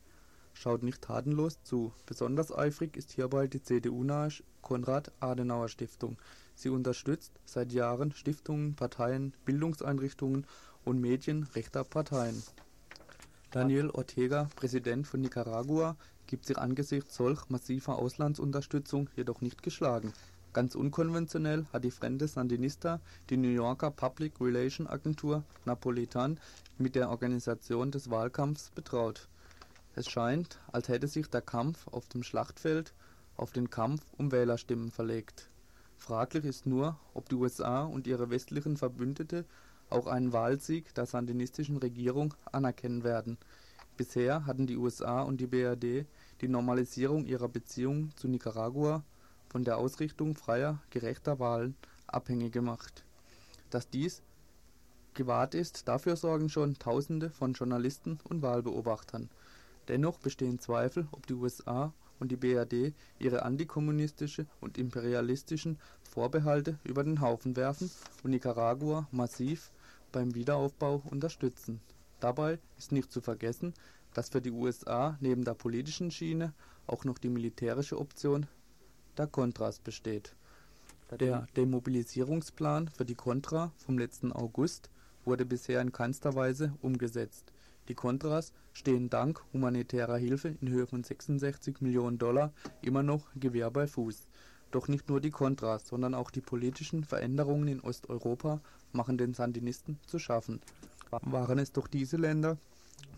schaut nicht tatenlos zu. Besonders eifrig ist hierbei die CDU-nahe Konrad-Adenauer-Stiftung. Sie unterstützt seit Jahren Stiftungen, Parteien, Bildungseinrichtungen und Medien rechter Parteien. Daniel Ortega, Präsident von Nicaragua, gibt sich angesichts solch massiver Auslandsunterstützung jedoch nicht geschlagen. Ganz unkonventionell hat die Frente Sandinista die New Yorker Public Relation Agentur Napolitan mit der Organisation des Wahlkampfs betraut. Es scheint, als hätte sich der Kampf auf dem Schlachtfeld auf den Kampf um Wählerstimmen verlegt. Fraglich ist nur, ob die USA und ihre westlichen Verbündete auch einen Wahlsieg der sandinistischen Regierung anerkennen werden. Bisher hatten die USA und die BRD die Normalisierung ihrer Beziehungen zu Nicaragua von der Ausrichtung freier, gerechter Wahlen abhängig gemacht. Dass dies gewahrt ist, dafür sorgen schon Tausende von Journalisten und Wahlbeobachtern. Dennoch bestehen Zweifel, ob die USA und die BRD ihre antikommunistische und imperialistischen Vorbehalte über den Haufen werfen und Nicaragua massiv beim Wiederaufbau unterstützen. Dabei ist nicht zu vergessen, dass für die USA neben der politischen Schiene auch noch die militärische Option der Contras besteht. Der Demobilisierungsplan für die Contra vom letzten August wurde bisher in keinster Weise umgesetzt. Die Contras stehen dank humanitärer Hilfe in Höhe von 66 Millionen Dollar immer noch Gewehr bei Fuß. Doch nicht nur die Contras, sondern auch die politischen Veränderungen in Osteuropa machen den Sandinisten zu schaffen. Waren es doch diese Länder,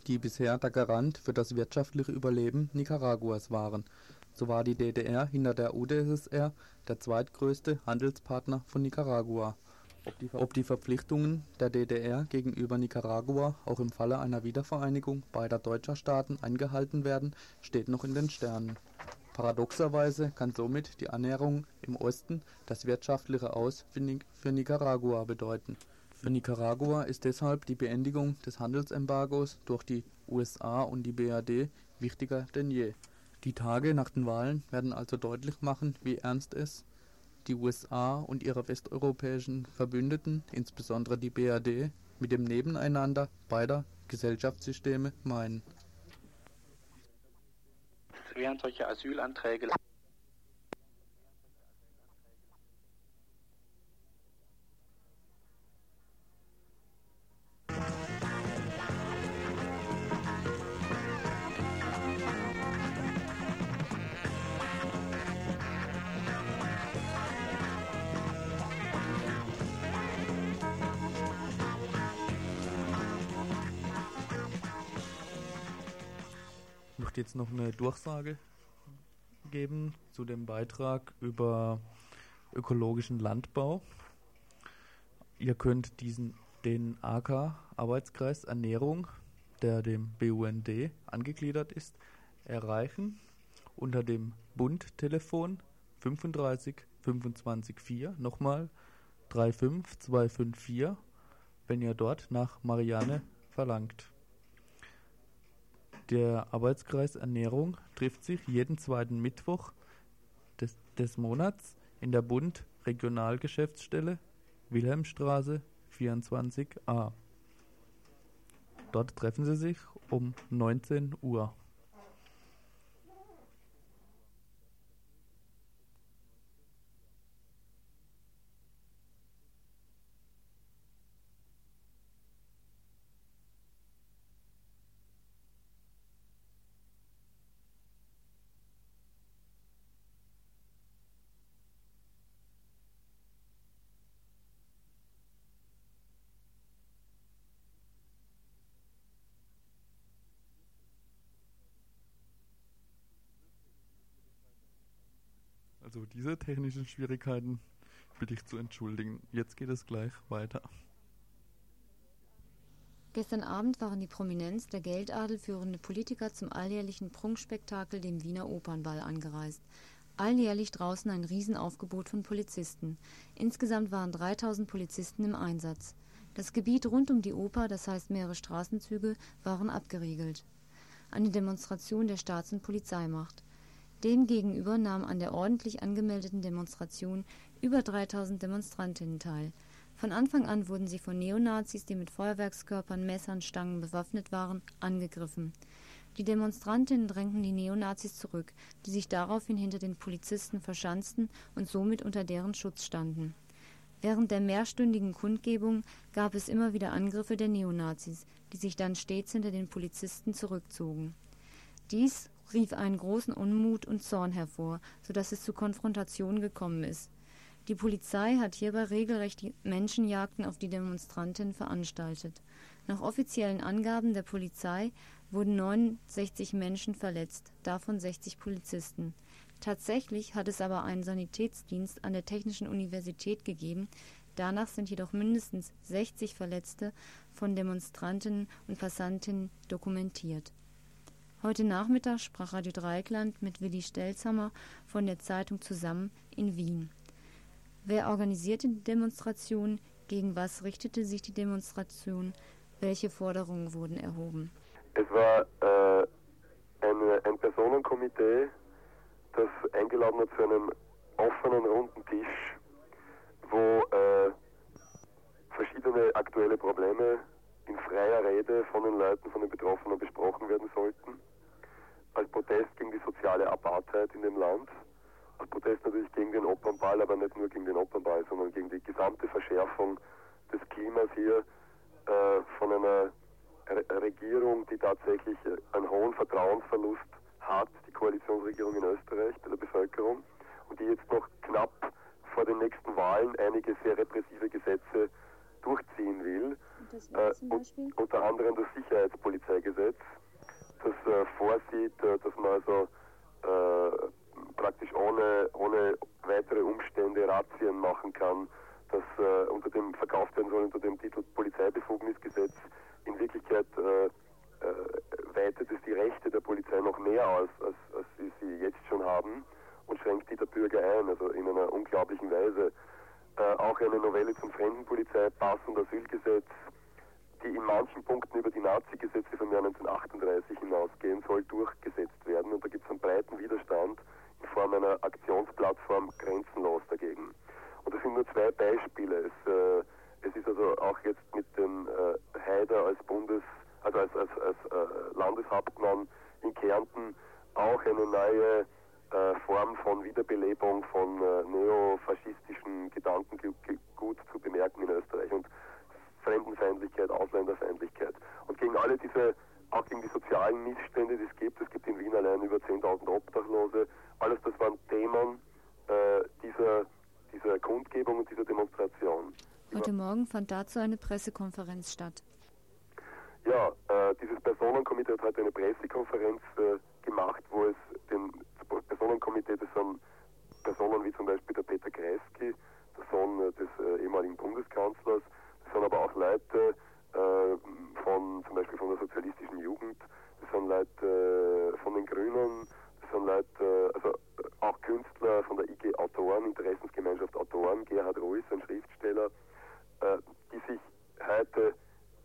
die bisher der Garant für das wirtschaftliche Überleben Nicaraguas waren. So war die DDR hinter der UdSSR der zweitgrößte Handelspartner von Nicaragua. Ob die, Verpflichtungen der DDR gegenüber Nicaragua auch im Falle einer Wiedervereinigung beider deutscher Staaten eingehalten werden, steht noch in den Sternen. Paradoxerweise kann somit die Annäherung im Osten das wirtschaftliche Aus für Nicaragua bedeuten. Für Nicaragua ist deshalb die Beendigung des Handelsembargos durch die USA und die BRD wichtiger denn je. Die Tage nach den Wahlen werden also deutlich machen, wie ernst es die USA und ihre westeuropäischen Verbündeten, insbesondere die BRD, mit dem Nebeneinander beider Gesellschaftssysteme meinen. Während solche Asylanträge noch eine Durchsage geben zu dem Beitrag über ökologischen Landbau. Ihr könnt diesen den AK Arbeitskreis Ernährung, der dem BUND angegliedert ist, erreichen unter dem Bundtelefon 35 25 4 nochmal 35254, wenn ihr dort nach Marianne verlangt. Der Arbeitskreis Ernährung trifft sich jeden zweiten Mittwoch des, Monats in der Bund Regionalgeschäftsstelle Wilhelmstraße 24a. Dort treffen sie sich um 19 Uhr. Also diese technischen Schwierigkeiten bitte ich zu entschuldigen. Jetzt geht es gleich weiter. Gestern Abend waren die Prominenz der Geldadel führende Politiker zum alljährlichen Prunkspektakel, dem Wiener Opernball, angereist. Alljährlich draußen ein Riesenaufgebot von Polizisten. Insgesamt waren 3000 Polizisten im Einsatz. Das Gebiet rund um die Oper, das heißt mehrere Straßenzüge, waren abgeriegelt. Eine Demonstration der Staats- und Polizeimacht. Demgegenüber nahmen an der ordentlich angemeldeten Demonstration über 3000 Demonstrantinnen teil. Von Anfang an wurden sie von Neonazis, die mit Feuerwerkskörpern, Messern, Stangen bewaffnet waren, angegriffen. Die Demonstrantinnen drängten die Neonazis zurück, die sich daraufhin hinter den Polizisten verschanzten und somit unter deren Schutz standen. Während der mehrstündigen Kundgebung gab es immer wieder Angriffe der Neonazis, die sich dann stets hinter den Polizisten zurückzogen. Dies rief einen großen Unmut und Zorn hervor, so dass es zu Konfrontationen gekommen ist. Die Polizei hat hierbei regelrecht Menschenjagden auf die Demonstranten veranstaltet. Nach offiziellen Angaben der Polizei wurden 69 Menschen verletzt, davon 60 Polizisten. Tatsächlich hat es aber einen Sanitätsdienst an der Technischen Universität gegeben, danach sind jedoch mindestens 60 Verletzte von Demonstranten und Passantinnen dokumentiert. Heute Nachmittag sprach Radio Dreieckland mit Willi Stelzhammer von der Zeitung zusammen in Wien. Wer organisierte die Demonstration? Gegen was richtete sich die Demonstration? Welche Forderungen wurden erhoben? Es war äh, ein, ein Personenkomitee, das eingeladen hat zu einem offenen runden Tisch, wo äh, verschiedene aktuelle Probleme in freier Rede von den Leuten, von den Betroffenen besprochen werden sollten. Als Protest gegen die soziale Apartheid in dem Land. Als Protest natürlich gegen den Opernball, aber nicht nur gegen den Opernball, sondern gegen die gesamte Verschärfung des Klimas hier äh, von einer Re Regierung, die tatsächlich äh, einen hohen Vertrauensverlust hat, die Koalitionsregierung in Österreich bei der Bevölkerung und die jetzt noch knapp vor den nächsten Wahlen einige sehr repressive Gesetze durchziehen will. Äh, unter anderem das Sicherheitspolizeigesetz, das äh, vorsieht, äh, dass man also äh, praktisch ohne, ohne weitere Umstände Razzien machen kann, das äh, unter dem verkauft werden soll unter dem Titel Polizeibefugnisgesetz. In Wirklichkeit äh, äh, weitet es die Rechte der Polizei noch mehr aus, als, als sie sie jetzt schon haben und schränkt die der Bürger ein, also in einer unglaublichen Weise. Auch eine Novelle zum Fremdenpolizeipass und Asylgesetz, die in manchen Punkten über die Nazi-Gesetze vom Jahr 1938 hinausgehen, soll durchgesetzt werden. Und da gibt es einen breiten Widerstand in Form einer Aktionsplattform grenzenlos dagegen. Und das sind nur zwei Beispiele. Es, äh, es ist also auch jetzt mit dem äh, Haider als Bundes, also als, als, als äh, Landeshauptmann in Kärnten auch eine neue äh, Form von Wiederbelebung von äh, neofaschistischen Gedankengut zu bemerken in Österreich und Fremdenfeindlichkeit, Ausländerfeindlichkeit. Und gegen alle diese, auch gegen die sozialen Missstände, die es gibt, es gibt in Wien allein über 10.000 Obdachlose, alles das waren Themen äh, dieser, dieser Kundgebung und dieser Demonstration. Heute Morgen fand dazu eine Pressekonferenz statt. Ja, äh, dieses Personenkomitee hat heute eine Pressekonferenz äh, gemacht, wo es den Personenkomitee, das sind Personen wie zum Beispiel der Peter Kreisky, der Sohn äh, des äh, ehemaligen Bundeskanzlers, das sind aber auch Leute äh, von zum Beispiel von der sozialistischen Jugend, das sind Leute von den Grünen, sind Leute, also auch Künstler von der IG Autoren, Interessensgemeinschaft Autoren, Gerhard Ruiz, ein Schriftsteller, äh, die sich heute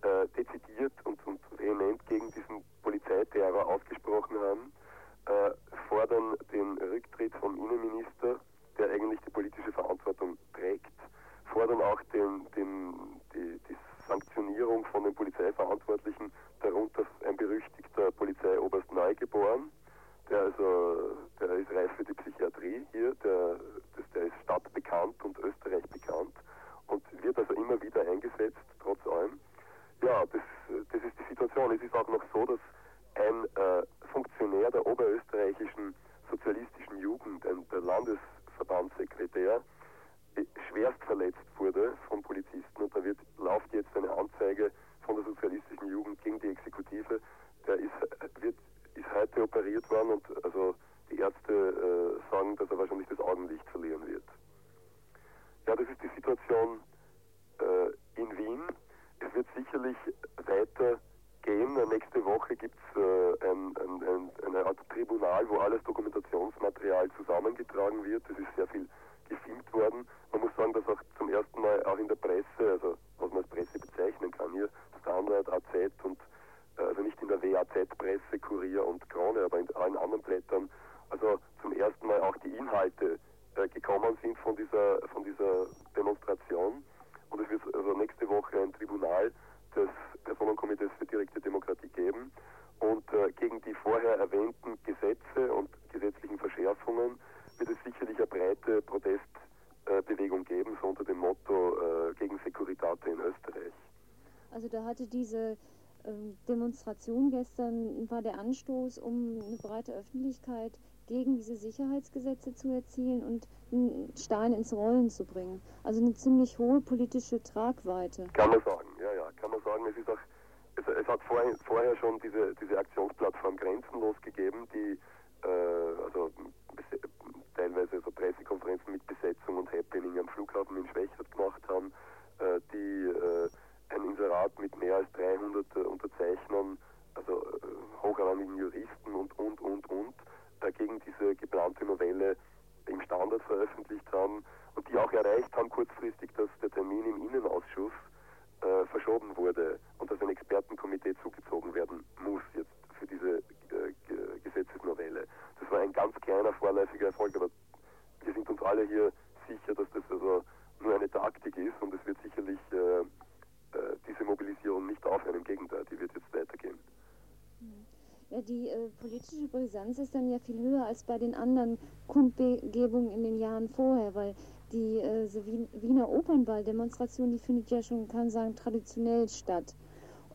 äh, dezidiert und, und vehement gegen diesen Polizeiterror ausgesprochen haben, äh, fordern den Rücktritt vom Innenminister, der eigentlich die politische Verantwortung trägt, fordern auch den, den, die, die Sanktionierung von den Polizeiverantwortlichen, darunter ein berüchtigter Polizeioberst Neugeboren, der also, der ist reif für die Psychiatrie hier, der, das, der ist stadtbekannt und Österreich bekannt und wird also immer wieder eingesetzt, trotz allem. Ja, das, das ist die Situation. Es ist auch noch so, dass ein äh, Funktionär der oberösterreichischen sozialistischen Jugend, ein, der Landesverbandssekretär, äh, schwerst verletzt wurde von Polizisten und da wird, läuft jetzt eine Anzeige von der sozialistischen Jugend gegen die Exekutive. Der ist, wird ist heute operiert worden und also die Ärzte äh, sagen, dass er wahrscheinlich das Augenlicht verlieren wird. Ja, das ist die Situation äh, in Wien. Es wird sicherlich weiter gehen. Nächste Woche gibt es äh, ein, ein, ein, eine Art Tribunal, wo alles Dokumentationsmaterial Material zusammengetragen wird. Es ist sehr viel gefilmt worden. Man muss sagen, dass auch zum ersten Mal auch in der Presse, also was man als Presse bezeichnen kann, hier Standard, AZ und äh, also nicht in der WAZ-Presse, Kurier und Krone, aber in allen anderen Blättern, also zum ersten Mal auch die Inhalte äh, gekommen sind von dieser, von dieser Demonstration. Und es wird also nächste Woche ein Tribunal des Personenkomitees für direkte Demokratie geben. Und äh, gegen die vorher erwähnten Gesetze und gesetzlichen Verschärfungen wird es sicherlich eine breite Protestbewegung geben, so unter dem Motto äh, gegen Securitate in Österreich. Also da hatte diese ähm, Demonstration gestern, war der Anstoß, um eine breite Öffentlichkeit gegen diese Sicherheitsgesetze zu erzielen und einen Stein ins Rollen zu bringen. Also eine ziemlich hohe politische Tragweite. Kann man sagen, ja, ja, kann man sagen. Es ist auch, es, es hat vorher, vorher schon diese, diese Aktionsplattform Grenzenlos gegeben, die äh, also teilweise so Pressekonferenzen mit Besetzung und Happening am Flughafen in Schwächert gemacht haben, äh, die äh, ein Inserat mit mehr als 300 äh, Unterzeichnern, also äh, hochrangigen Juristen und, und, und, und, dagegen diese geplante Novelle im Standard veröffentlicht haben und die auch erreicht haben kurzfristig, dass der Termin im Innenausschuss äh, verschoben wurde und dass ein Expertenkomitee zugezogen werden muss jetzt für diese äh, Gesetzesnovelle. Das war ein ganz kleiner vorläufiger Erfolg, aber wir sind uns alle hier sicher, dass das also nur eine Taktik ist und es wird sicherlich äh, äh diese Mobilisierung nicht aufhören. Im Gegenteil, die wird jetzt weitergehen. Ja, die äh, politische Brisanz ist dann ja viel höher als bei den anderen Kundgebungen in den Jahren vorher, weil die äh, so Wiener Opernball-Demonstration, die findet ja schon, kann sagen, traditionell statt.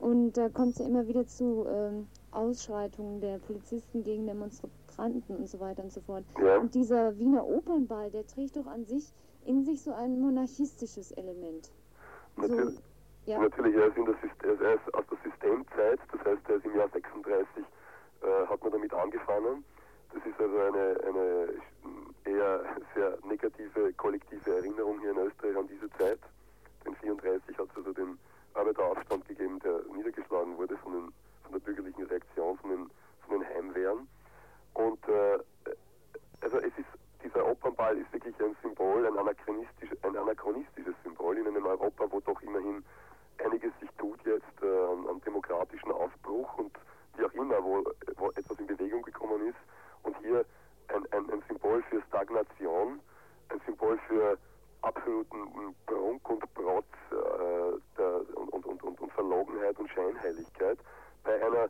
Und da kommt es ja immer wieder zu ähm, Ausschreitungen der Polizisten gegen Demonstranten und so weiter und so fort. Ja. Und dieser Wiener Opernball, der trägt doch an sich in sich so ein monarchistisches Element. Natürlich, so, ja. natürlich er, ist in der, er ist aus der Systemzeit, das heißt, er ist im Jahr 36 äh, hat man damit angefangen. Das ist also eine, eine eher sehr negative kollektive Erinnerung hier in Österreich an diese Zeit. Den 34 hat es also den Arbeiteraufstand gegeben, der niedergeschlagen wurde von, den, von der bürgerlichen Reaktion, von den, von den Heimwehren. Und äh, also es ist, dieser Opernball ist wirklich ein Symbol, ein, anachronistisch, ein anachronistisches Symbol in einem Europa, wo doch immerhin einiges sich tut jetzt äh, an demokratischen Aufbruch und wie auch immer, wo, wo etwas in Bewegung gekommen ist. Und hier ein, ein, ein Symbol für Stagnation, ein Symbol für absoluten Prunk und Protz äh, der, und, und, und, und Verlogenheit und Scheinheiligkeit bei einer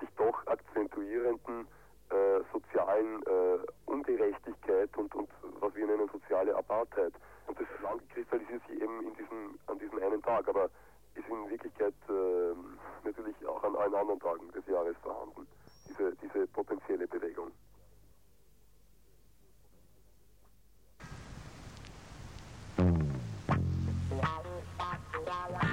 sich doch akzentuierenden äh, sozialen äh, Ungerechtigkeit und, und was wir nennen soziale Apartheid. Und das kristallisiert sich eben in diesem, an diesem einen Tag, aber ist in Wirklichkeit äh, natürlich auch an allen anderen Tagen des Jahres vorhanden, diese, diese potenzielle Bewegung. Wow.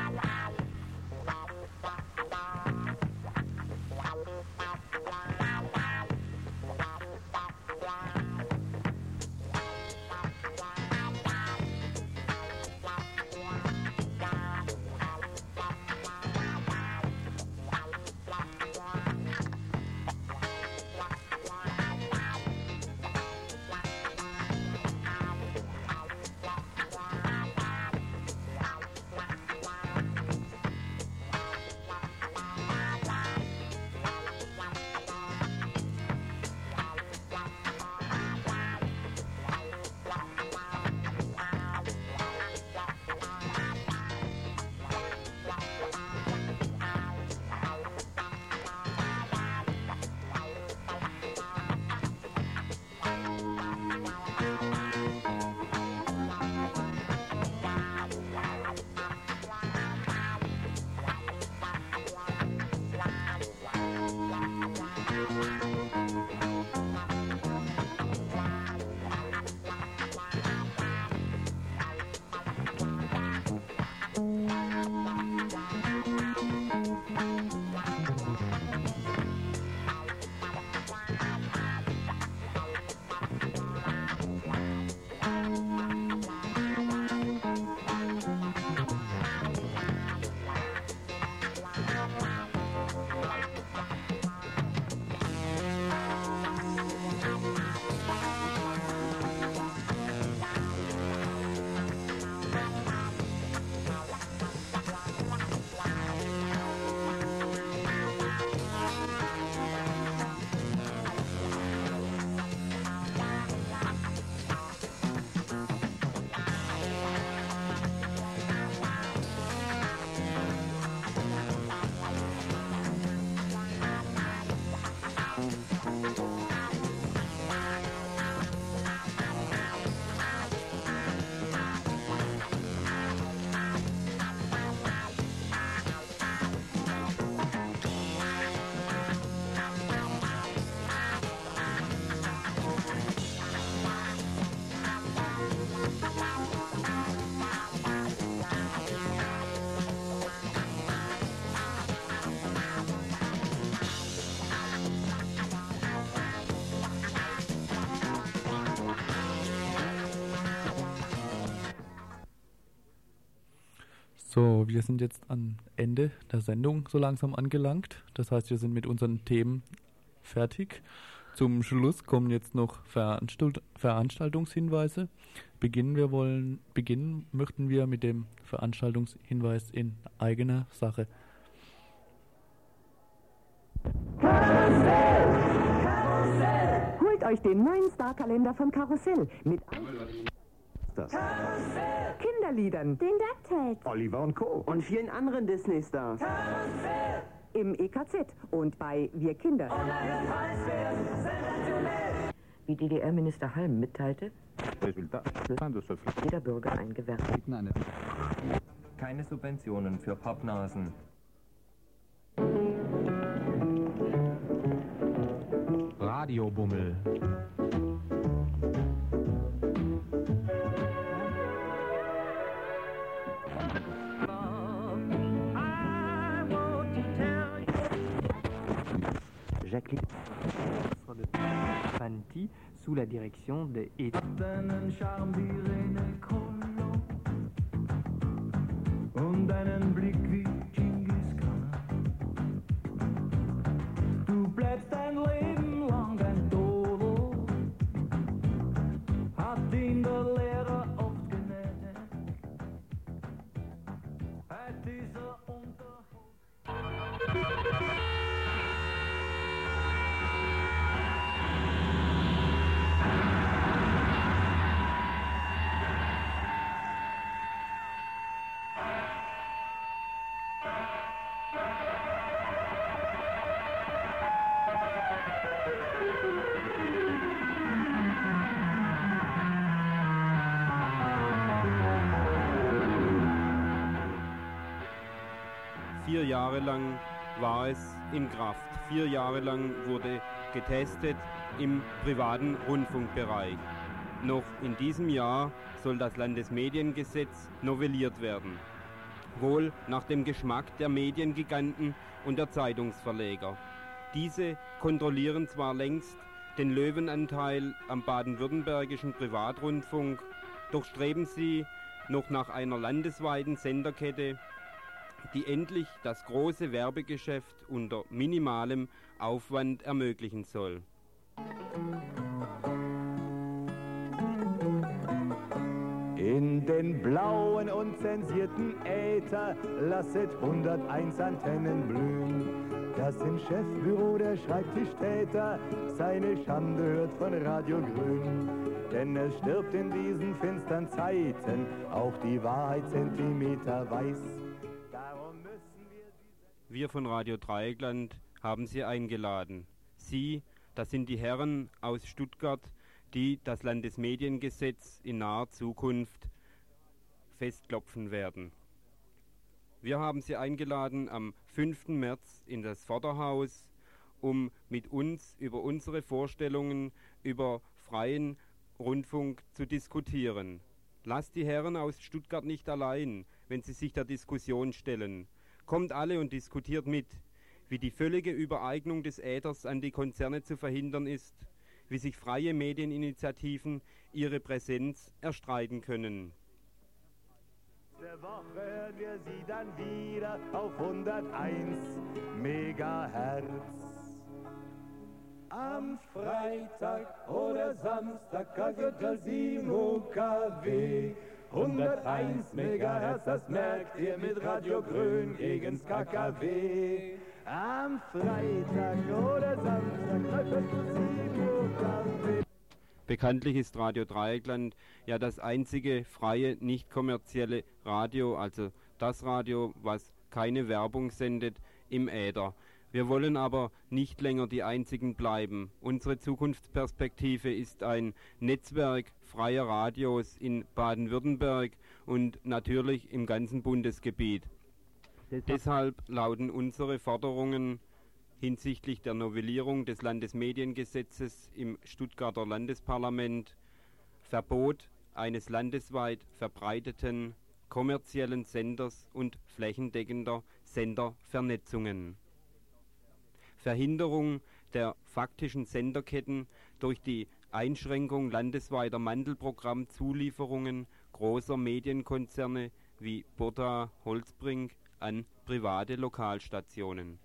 So, wir sind jetzt am Ende der Sendung so langsam angelangt. Das heißt, wir sind mit unseren Themen fertig. Zum Schluss kommen jetzt noch Veranstalt Veranstaltungshinweise. Beginnen wir wollen, beginnen möchten wir mit dem Veranstaltungshinweis in eigener Sache. Karussell! Karussell! Holt euch den neuen Star-Kalender von Karussell mit Karussell! Kinderliedern, den DuckTales, Oliver und Co. und vielen anderen Disney-Stars. Karussell! Im EKZ und bei Wir Kinder. Wie DDR-Minister Halm mitteilte, Resultat. jeder Bürger ein Gewerbe. Keine Subventionen für Pappnasen. Radiobummel. Jacqueline Fanti sous la direction de Jahre lang war es in Kraft. Vier Jahre lang wurde getestet im privaten Rundfunkbereich. Noch in diesem Jahr soll das Landesmediengesetz novelliert werden. Wohl nach dem Geschmack der Mediengiganten und der Zeitungsverleger. Diese kontrollieren zwar längst den Löwenanteil am baden-württembergischen Privatrundfunk, doch streben sie noch nach einer landesweiten Senderkette, die endlich das große Werbegeschäft unter minimalem Aufwand ermöglichen soll. In den blauen und zensierten Äther lasset 101 Antennen blühen. Das im Chefbüro der Schreibtischtäter seine Schande hört von Radio Grün. Denn es stirbt in diesen finstern Zeiten auch die Wahrheit Zentimeter weiß. Wir von Radio Dreieckland haben Sie eingeladen. Sie, das sind die Herren aus Stuttgart, die das Landesmediengesetz in naher Zukunft festklopfen werden. Wir haben Sie eingeladen am 5. März in das Vorderhaus, um mit uns über unsere Vorstellungen über freien Rundfunk zu diskutieren. Lasst die Herren aus Stuttgart nicht allein, wenn sie sich der Diskussion stellen. Kommt alle und diskutiert mit, wie die völlige Übereignung des Äthers an die Konzerne zu verhindern ist, wie sich freie Medieninitiativen ihre Präsenz erstreiten können. Nächste Woche hören wir sie dann wieder auf 101 Megahertz. Am Freitag oder Samstag Kapital 7 KW. 101 Megahertz, das merkt ihr mit Radio Grün gegen's KKW. Am Freitag oder Samstag Kapital 7 KW. Bekanntlich ist Radio Dreieckland ja das einzige freie, nicht kommerzielle Radio, also das Radio, was keine Werbung sendet im Äther. Wir wollen aber nicht länger die einzigen bleiben. Unsere Zukunftsperspektive ist ein Netzwerk freier Radios in Baden-Württemberg und natürlich im ganzen Bundesgebiet. Deshalb lauten unsere Forderungen hinsichtlich der Novellierung des Landesmediengesetzes im Stuttgarter Landesparlament Verbot eines landesweit verbreiteten kommerziellen Senders und flächendeckender Sendervernetzungen. Verhinderung der faktischen Senderketten durch die Einschränkung landesweiter Mandelprogrammzulieferungen großer Medienkonzerne wie Burda Holzbrink an private Lokalstationen.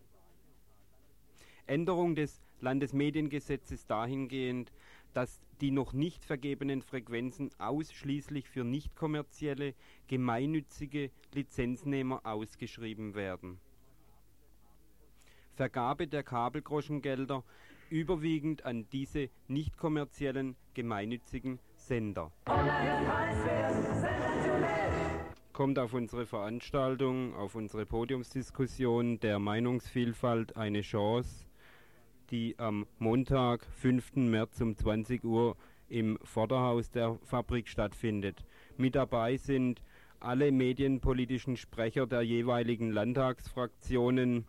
Änderung des Landesmediengesetzes dahingehend, dass die noch nicht vergebenen Frequenzen ausschließlich für nicht kommerzielle, gemeinnützige Lizenznehmer ausgeschrieben werden. Vergabe der Kabelgroschengelder überwiegend an diese nicht kommerziellen gemeinnützigen Sender. Kommt auf unsere Veranstaltung, auf unsere Podiumsdiskussion der Meinungsvielfalt eine Chance, die am Montag, 5. März um 20 Uhr im Vorderhaus der Fabrik stattfindet. Mit dabei sind alle medienpolitischen Sprecher der jeweiligen Landtagsfraktionen,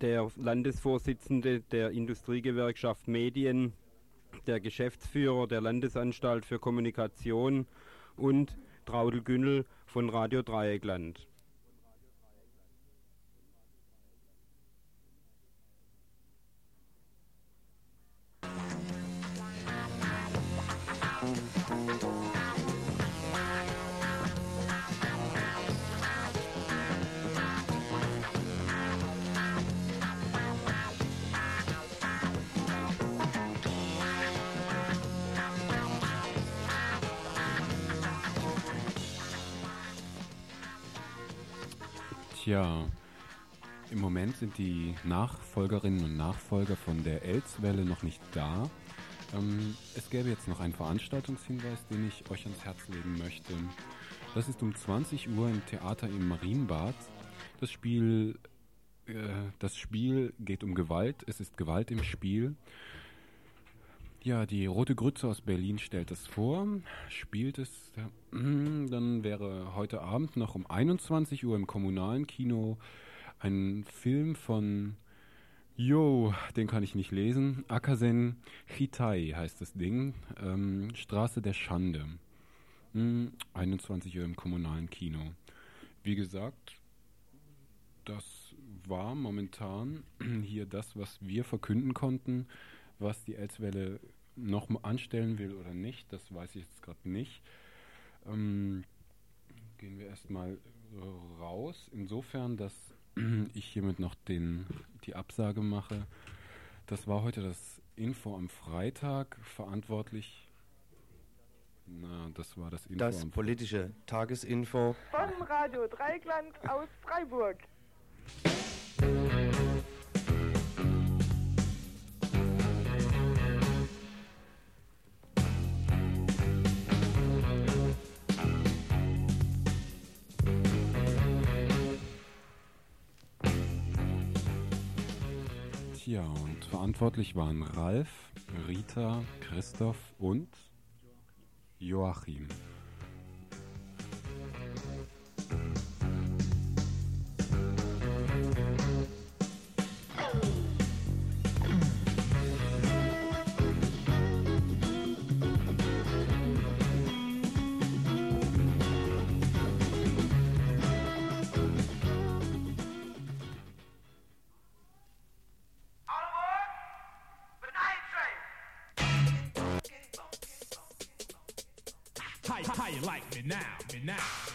der Landesvorsitzende der Industriegewerkschaft Medien, der Geschäftsführer der Landesanstalt für Kommunikation und Traudel Günnel von Radio Dreieckland. Sind die Nachfolgerinnen und Nachfolger von der Elswelle noch nicht da. Ähm, es gäbe jetzt noch einen Veranstaltungshinweis, den ich euch ans Herz legen möchte. Das ist um 20 Uhr im Theater im Marienbad. Das Spiel, äh, das Spiel geht um Gewalt. Es ist Gewalt im Spiel. Ja, die Rote Grütze aus Berlin stellt es vor, spielt es. *clears throat* Dann wäre heute Abend noch um 21 Uhr im kommunalen Kino ein Film von Jo, den kann ich nicht lesen. Akasen Chitai heißt das Ding. Ähm, Straße der Schande. Hm, 21 Uhr im kommunalen Kino. Wie gesagt, das war momentan *clears throat* hier das, was wir verkünden konnten. Was die Elswelle noch anstellen will oder nicht, das weiß ich jetzt gerade nicht. Ähm, gehen wir erstmal raus. Insofern, dass *clears throat* ich hiermit noch den, die Absage mache. Das war heute das Info am Freitag. Verantwortlich. Na, das war das Info. Das politische Tagesinfo. Von Radio Dreigland aus Freiburg. *laughs* Ja, und verantwortlich waren Ralf, Rita, Christoph und Joachim. Now?